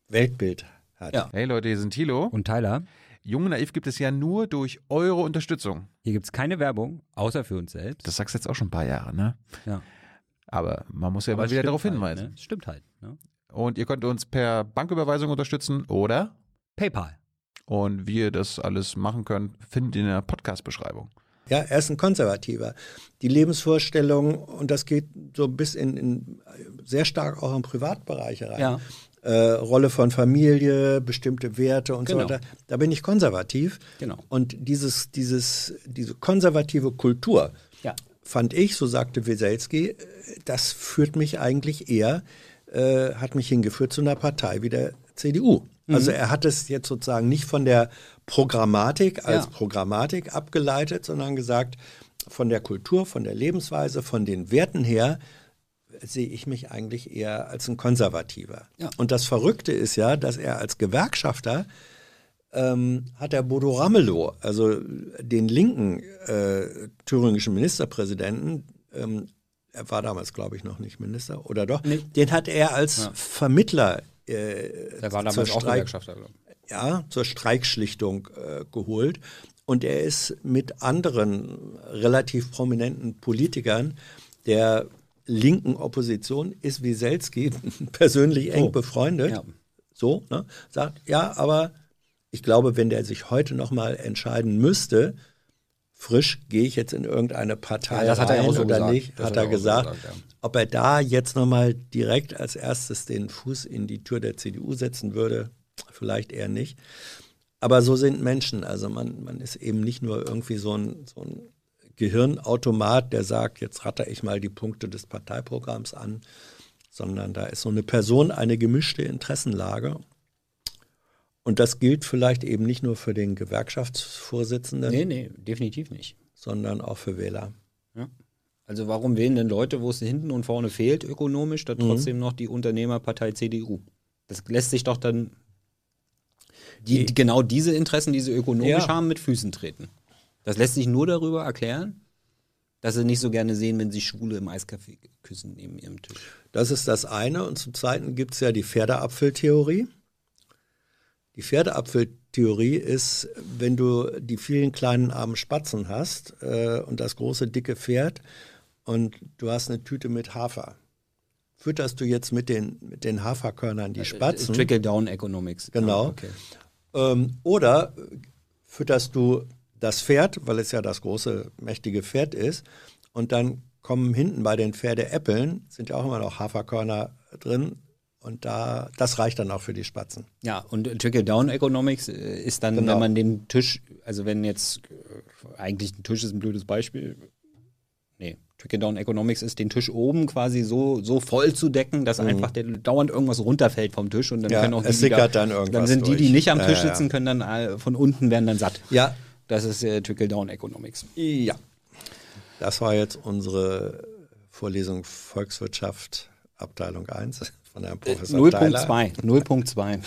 Weltbild hat. Ja. Hey Leute, hier sind Thilo. Und Tyler, Jung und Naiv gibt es ja nur durch eure Unterstützung. hier gibt es keine Werbung, außer für uns selbst. Das sagst du jetzt auch schon ein paar Jahre, ne? Ja. Aber man muss ja Aber mal wieder darauf halt, hinweisen. Ne? Stimmt halt. Ne? Und ihr könnt uns per Banküberweisung unterstützen oder PayPal. und wie ihr das alles machen könnt, findet ihr in der Podcast-Beschreibung. Ja, er ist ein Konservativer. Die Lebensvorstellung, und das geht so bis in, in sehr stark auch im Privatbereich rein. Ja. Äh, Rolle von Familie, bestimmte Werte und Genau. so weiter. Da bin ich konservativ. Genau. Und dieses, dieses, diese konservative Kultur, Ja. fand ich, so sagte Weselski, äh, das führt mich eigentlich eher, äh, hat mich hingeführt zu einer Partei wie der CDU. Mhm. Also er hat es jetzt sozusagen nicht von der Programmatik als Ja. Programmatik abgeleitet, sondern gesagt, von der Kultur, von der Lebensweise, von den Werten her sehe ich mich eigentlich eher als ein Konservativer. Ja. Und das Verrückte ist ja, dass er als Gewerkschafter ähm, hat der Bodo Ramelow, also den linken äh, thüringischen Ministerpräsidenten, ähm, er war damals, glaube ich, noch nicht Minister, oder doch, Nee. den hat er als Vermittler äh, Der war damals auch Streik, Gewerkschafter. Ja, zur Streikschlichtung äh, geholt. Und er ist mit anderen relativ prominenten Politikern der linken Opposition, ist Wieselski persönlich eng Oh. befreundet Ja. so, ne, sagt, ja, aber ich glaube, wenn der sich heute nochmal entscheiden müsste, frisch, gehe ich jetzt in irgendeine Partei Ja, das hat er ja rein so oder gesagt. nicht, Das hat er er auch so gesagt. gesagt, ja. Ob er da jetzt nochmal direkt als erstes den Fuß in die Tür der CDU setzen würde, vielleicht eher nicht. Aber so sind Menschen. Also man, man ist eben nicht nur irgendwie so ein, so ein Gehirnautomat, der sagt, jetzt ratter ich mal die Punkte des Parteiprogramms an, sondern da ist so eine Person eine gemischte Interessenlage. Und das gilt vielleicht eben nicht nur für den Gewerkschaftsvorsitzenden, Nee, nee, definitiv nicht. sondern auch für Wähler. Also warum wählen denn Leute, wo es hinten und vorne fehlt, ökonomisch, dann trotzdem noch die Unternehmerpartei CDU? Das lässt sich doch dann die, die, genau diese Interessen, die sie ökonomisch Ja. haben, mit Füßen treten. Das lässt sich nur darüber erklären, dass sie nicht so gerne sehen, wenn sie Schwule im Eiscafé küssen neben ihrem Tisch. Das ist das eine. Und zum Zweiten gibt es ja die Pferdeapfeltheorie. Die Pferdeapfeltheorie ist, wenn du die vielen kleinen armen Spatzen hast äh, und das große dicke Pferd und du hast eine Tüte mit Hafer. Fütterst du jetzt mit den, mit den Haferkörnern die Spatzen? Trickle-Down-Economics. Genau. Ah, okay. Ähm, oder äh, fütterst du das Pferd, weil es ja das große, mächtige Pferd ist, und dann kommen hinten bei den Pferdeäppeln, sind ja auch immer noch Haferkörner drin, und da, das reicht dann auch für die Spatzen. Ja, und Trickle-Down-Economics äh, ist dann, Genau. wenn man den Tisch, also wenn jetzt, äh, eigentlich ein Tisch ist ein blödes Beispiel. Nee, Trickle-Down-Economics ist den Tisch oben quasi so, so voll zu decken, dass einfach der, dauernd irgendwas runterfällt vom Tisch und dann Mhm. Ja, können auch die, es die da, sickert dann irgendwas Dann sind die, die durch. nicht am Tisch sitzen, können dann äh, von unten werden dann satt. Ja, Das ist äh, Trickle-Down-Economics. ja. Das war jetzt unsere Vorlesung Volkswirtschaft, Abteilung 1 von Herrn Professor Theiler. 0.2. 0.2.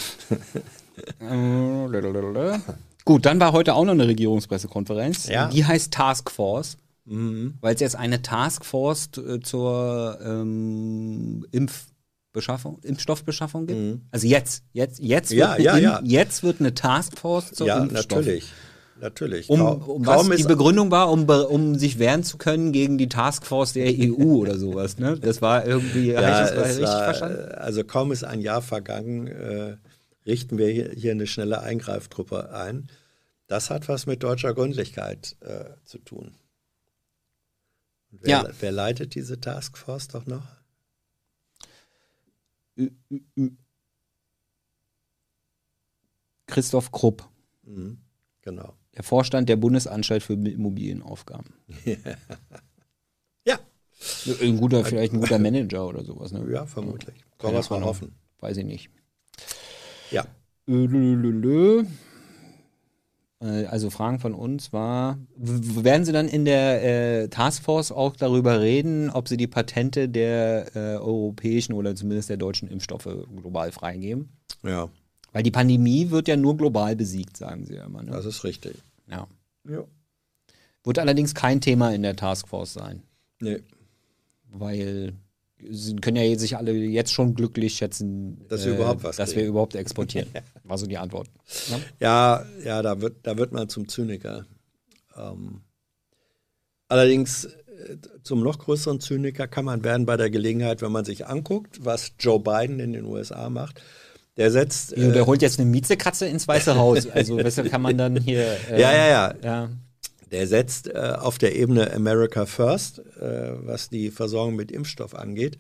Äh, lalalala. Gut, dann war heute auch noch eine Regierungspressekonferenz. Ja. Die heißt Taskforce, weil es jetzt eine Taskforce äh, zur ähm, Impfbeschaffung, Impfstoffbeschaffung gibt. Also jetzt, jetzt, jetzt, Ja, wird ja, eine, ja. Im- jetzt wird eine Taskforce zur Ja, Impfstoff. natürlich. natürlich. Um, um was die Begründung war, um, um sich wehren zu können gegen die Taskforce der EU oder sowas. Ne? Das war irgendwie, Ja, habe ich das richtig war, verstanden? Also kaum ist ein Jahr vergangen, äh, richten wir hier, hier eine schnelle Eingreiftruppe ein. Das hat was mit deutscher Gründlichkeit äh, zu tun. Wer, Ja. wer leitet diese Taskforce doch noch? Christoph Krupp, Mhm, genau. der Vorstand der Bundesanstalt für Immobilienaufgaben. Ja, Ein guter, vielleicht ein guter Manager oder sowas. Ne? ja, vermutlich. Kann man hoffen. Weiß ich nicht. Ja. Lülülülü. Äh, Also Fragen von uns war, werden Sie dann in der äh, Taskforce auch darüber reden, ob Sie die Patente der äh, europäischen oder zumindest der deutschen Impfstoffe global freigeben? Ja, Weil die Pandemie wird ja nur global besiegt, sagen Sie ja immer. Ne? das ist richtig. Ja. Ja. Wird allerdings kein Thema in der Taskforce sein, Nee, weil Sie können ja sich alle jetzt schon glücklich schätzen, äh, Dass wir überhaupt was dass wir überhaupt exportieren. War so die Antwort. Ja? Ja, ja, da wird, da wird man zum Zyniker. Ähm, allerdings äh, zum noch größeren Zyniker kann man werden bei der Gelegenheit, wenn man sich anguckt, was Joe Biden in den USA macht. Der setzt. Wieso, der äh, holt jetzt eine Miezekatze ins Weiße Haus. Also weshalb kann man dann hier. äh, ja, ja, ja. ja. Der setzt äh, auf der Ebene America First, äh, was die Versorgung mit Impfstoff angeht,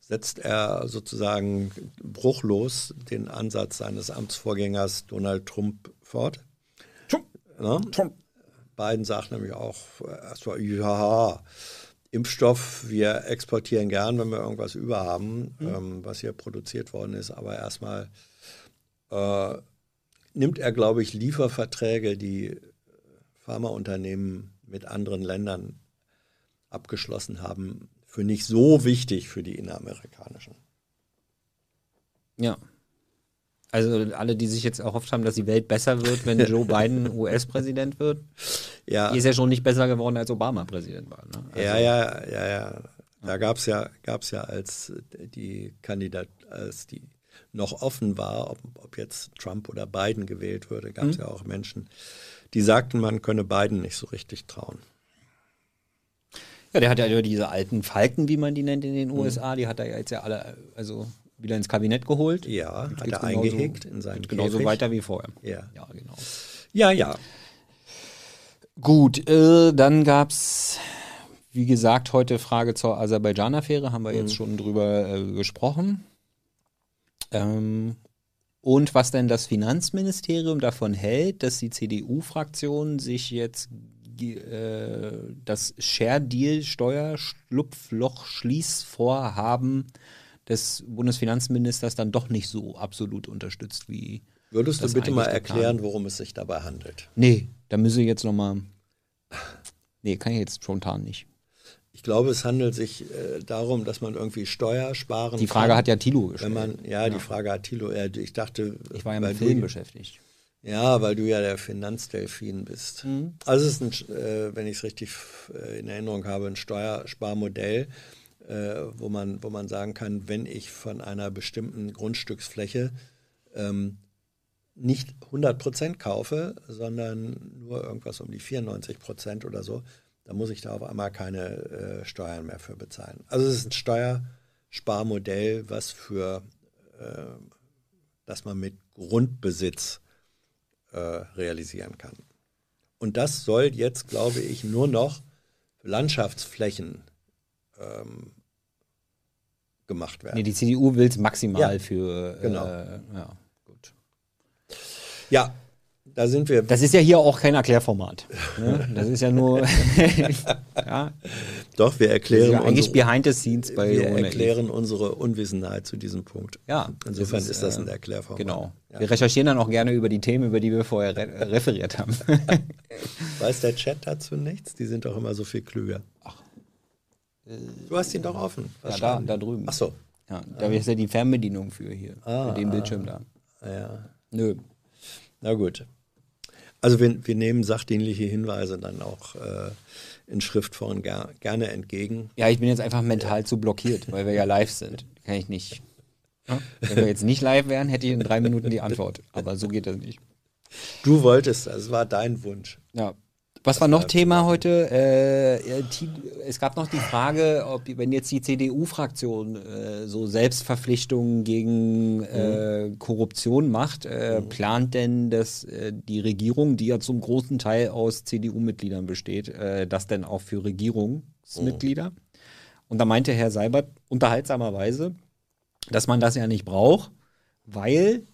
setzt er sozusagen bruchlos den Ansatz seines Amtsvorgängers Donald Trump fort. Ja? Biden sagt nämlich auch erstmal, ja, Impfstoff, wir exportieren gern, wenn wir irgendwas über haben, ähm, was hier produziert worden ist, aber erstmal äh, nimmt er, glaube ich, Lieferverträge, die Pharmaunternehmen mit anderen Ländern abgeschlossen haben, für nicht so wichtig für die inneramerikanischen. ja. Also alle, die sich jetzt erhofft haben, dass die Welt besser wird, wenn Joe Biden US-Präsident wird, Ja, die ist ja schon nicht besser geworden, als Obama Präsident war. Ne? Also, ja, ja, ja, ja. Da gab es ja, gab's ja, als die Kandidat, als die noch offen war, ob, ob jetzt Trump oder Biden gewählt würde, gab es ja auch Menschen, die sagten, man könne Biden nicht so richtig trauen. Ja, der hat ja diese alten Falken, wie man die nennt in Mhm. den USA, die hat er ja jetzt ja alle also wieder ins Kabinett geholt. Ja, hat er eingehegt in seinen geht genauso Käfig. weiter wie vorher. Ja. Ja, genau. Ja, ja. Gut, äh, dann gab's wie gesagt, heute Frage zur Aserbaidschan-Affäre, haben wir Mhm. jetzt schon drüber äh, gesprochen. Ähm, und was denn das Finanzministerium davon hält, dass die CDU-Fraktion sich jetzt äh, das Share-Deal-Steuerschlupfloch-Schließvorhaben des Bundesfinanzministers dann doch nicht so absolut unterstützt wie. Würdest du bitte mal erklären, worum es sich dabei handelt? Nee, da müsse ich jetzt nochmal. Nee, kann ich jetzt spontan nicht. Ich glaube, es handelt sich äh, darum, dass man irgendwie Steuer sparen Die Frage kann. hat ja Thilo gestellt. Man, ja, die Frage hat Thilo, äh, ich dachte, ich war ja mit du- Film beschäftigt. Ja, weil du ja der Finanzdelfin bist. Mhm. Also es ist, ein, äh, wenn ich es richtig äh, in Erinnerung habe, ein Steuersparmodell, äh, wo, man, wo man sagen kann, wenn ich von einer bestimmten Grundstücksfläche ähm, nicht 100 Prozent kaufe, sondern nur irgendwas um die 94 Prozent oder so, dann muss ich da auf einmal keine äh, Steuern mehr für bezahlen. Also es ist ein Steuersparmodell, was für, äh, dass man mit Grundbesitz äh, realisieren kann. Und das soll jetzt, glaube ich, nur noch Landschaftsflächen ähm, gemacht werden. Nee, die CDU will es maximal Ja, für. genau. Äh, ja, gut. Ja, da sind wir. Das ist ja hier auch kein Erklärformat. Ne? Das ist ja nur. ja, doch, wir ist erklären, ja eigentlich unsere, behind the scenes bei wir Naiv. erklären unsere Unwissenheit zu diesem Punkt. Ja, Insofern das ist, das ein äh, Erklärformat. Genau. Ja. Wir recherchieren dann auch gerne über die Themen, über die wir vorher re referiert haben. Weiß der Chat dazu nichts? Die sind doch immer so viel klüger. du hast ihn doch offen. Was ja, da, da drüben. Ach so. Ja, da ist ja die Fernbedienung für hier. Ah, für den Bildschirm da. Ja. Nö. Na gut. Also wir, wir nehmen sachdienliche Hinweise dann auch äh, in Schriftform ger gerne entgegen. Ja, ich bin jetzt einfach mental zu blockiert, weil wir ja live sind. Kann ich nicht. Ja? Wenn wir jetzt nicht live wären, hätte ich in drei Minuten die Antwort. Aber so geht das nicht. Du wolltest, es war dein Wunsch. Ja. Was war noch Thema heute? Äh, es gab noch die Frage, ob wenn jetzt die CDU-Fraktion äh, so Selbstverpflichtungen gegen äh, Korruption macht, äh, mhm. plant denn das, äh, die Regierung, die ja zum großen Teil aus CDU-Mitgliedern besteht, äh, das denn auch für Regierungsmitglieder? Mhm. Und da meinte Herr Seibert unterhaltsamerweise, dass man das ja nicht braucht, weil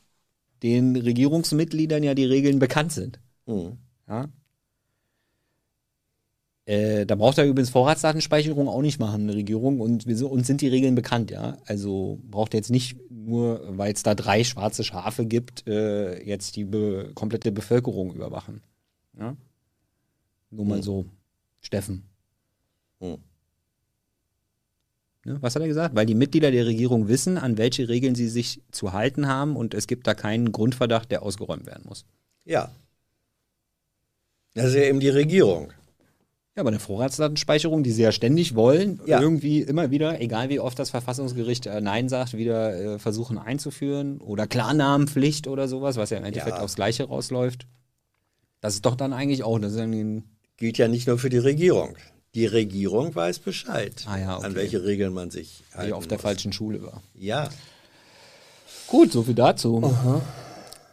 den Regierungsmitgliedern ja die Regeln bekannt sind. Mhm. Ja? Äh, da braucht er übrigens Vorratsdatenspeicherung auch nicht machen, eine Regierung. Und wir, uns sind die Regeln bekannt, ja. Also braucht er jetzt nicht nur, weil es da drei schwarze Schafe gibt, äh, jetzt die be komplette Bevölkerung überwachen. Ja? Nur mal mhm. so, Steffen. Mhm. Ne? Was hat er gesagt? Weil die Mitglieder der Regierung wissen, an welche Regeln sie sich zu halten haben und es gibt da keinen Grundverdacht, der ausgeräumt werden muss. Ja. Das ist ja eben die Regierung. Ja, aber eine Vorratsdatenspeicherung, die sie ja ständig wollen, ja. irgendwie immer wieder, egal wie oft das Verfassungsgericht äh, Nein sagt, wieder äh, versuchen einzuführen. Oder Klarnamenpflicht oder sowas, was ja im Endeffekt ja. aufs Gleiche rausläuft. Das ist doch dann eigentlich auch. Das gilt ja nicht nur für die Regierung. Die Regierung weiß Bescheid, ah, ja, okay. an welche Regeln man sich halten Die auf der falschen Schule war. Ja. Gut, so viel dazu. Aha.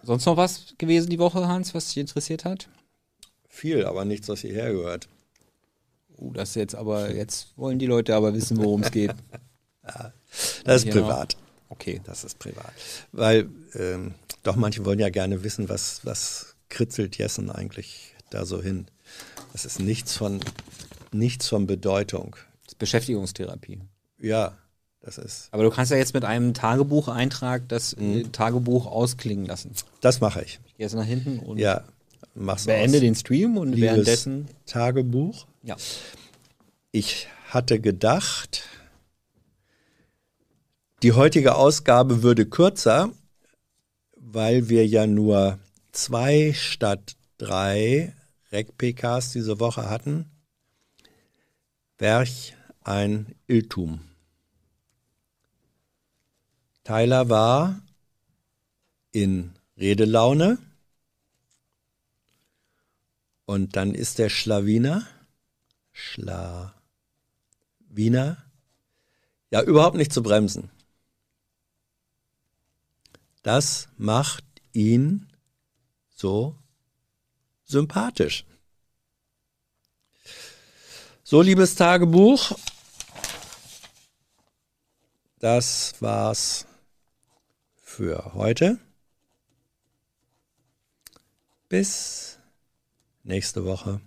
Sonst noch was gewesen die Woche, Hans, was dich interessiert hat? Viel, aber nichts, was hierher gehört. Uh, das jetzt aber, jetzt wollen die Leute aber wissen, worum es geht. ja, das ist privat. Noch? Okay. Das ist privat. Weil, ähm, doch manche wollen ja gerne wissen, was, was kritzelt Jessen eigentlich da so hin. Das ist nichts von, nichts von Bedeutung. Das ist Beschäftigungstherapie. Ja, das ist. Aber du kannst ja jetzt mit einem Tagebucheintrag das mhm. Tagebuch ausklingen lassen. Das mache ich. Ich gehe jetzt nach hinten und ja, mach's beende den Stream und währenddessen. Tagebuch. Ja. Ich hatte gedacht, die heutige Ausgabe würde kürzer, weil wir ja nur zwei statt drei Rec-PKs diese Woche hatten. Werch ein Irrtum. Tyler war in Redelaune und dann ist der Schlawiner Schlawiner ja überhaupt nicht zu bremsen. Das macht ihn so sympathisch. So, liebes Tagebuch, das war's für heute. Bis nächste Woche.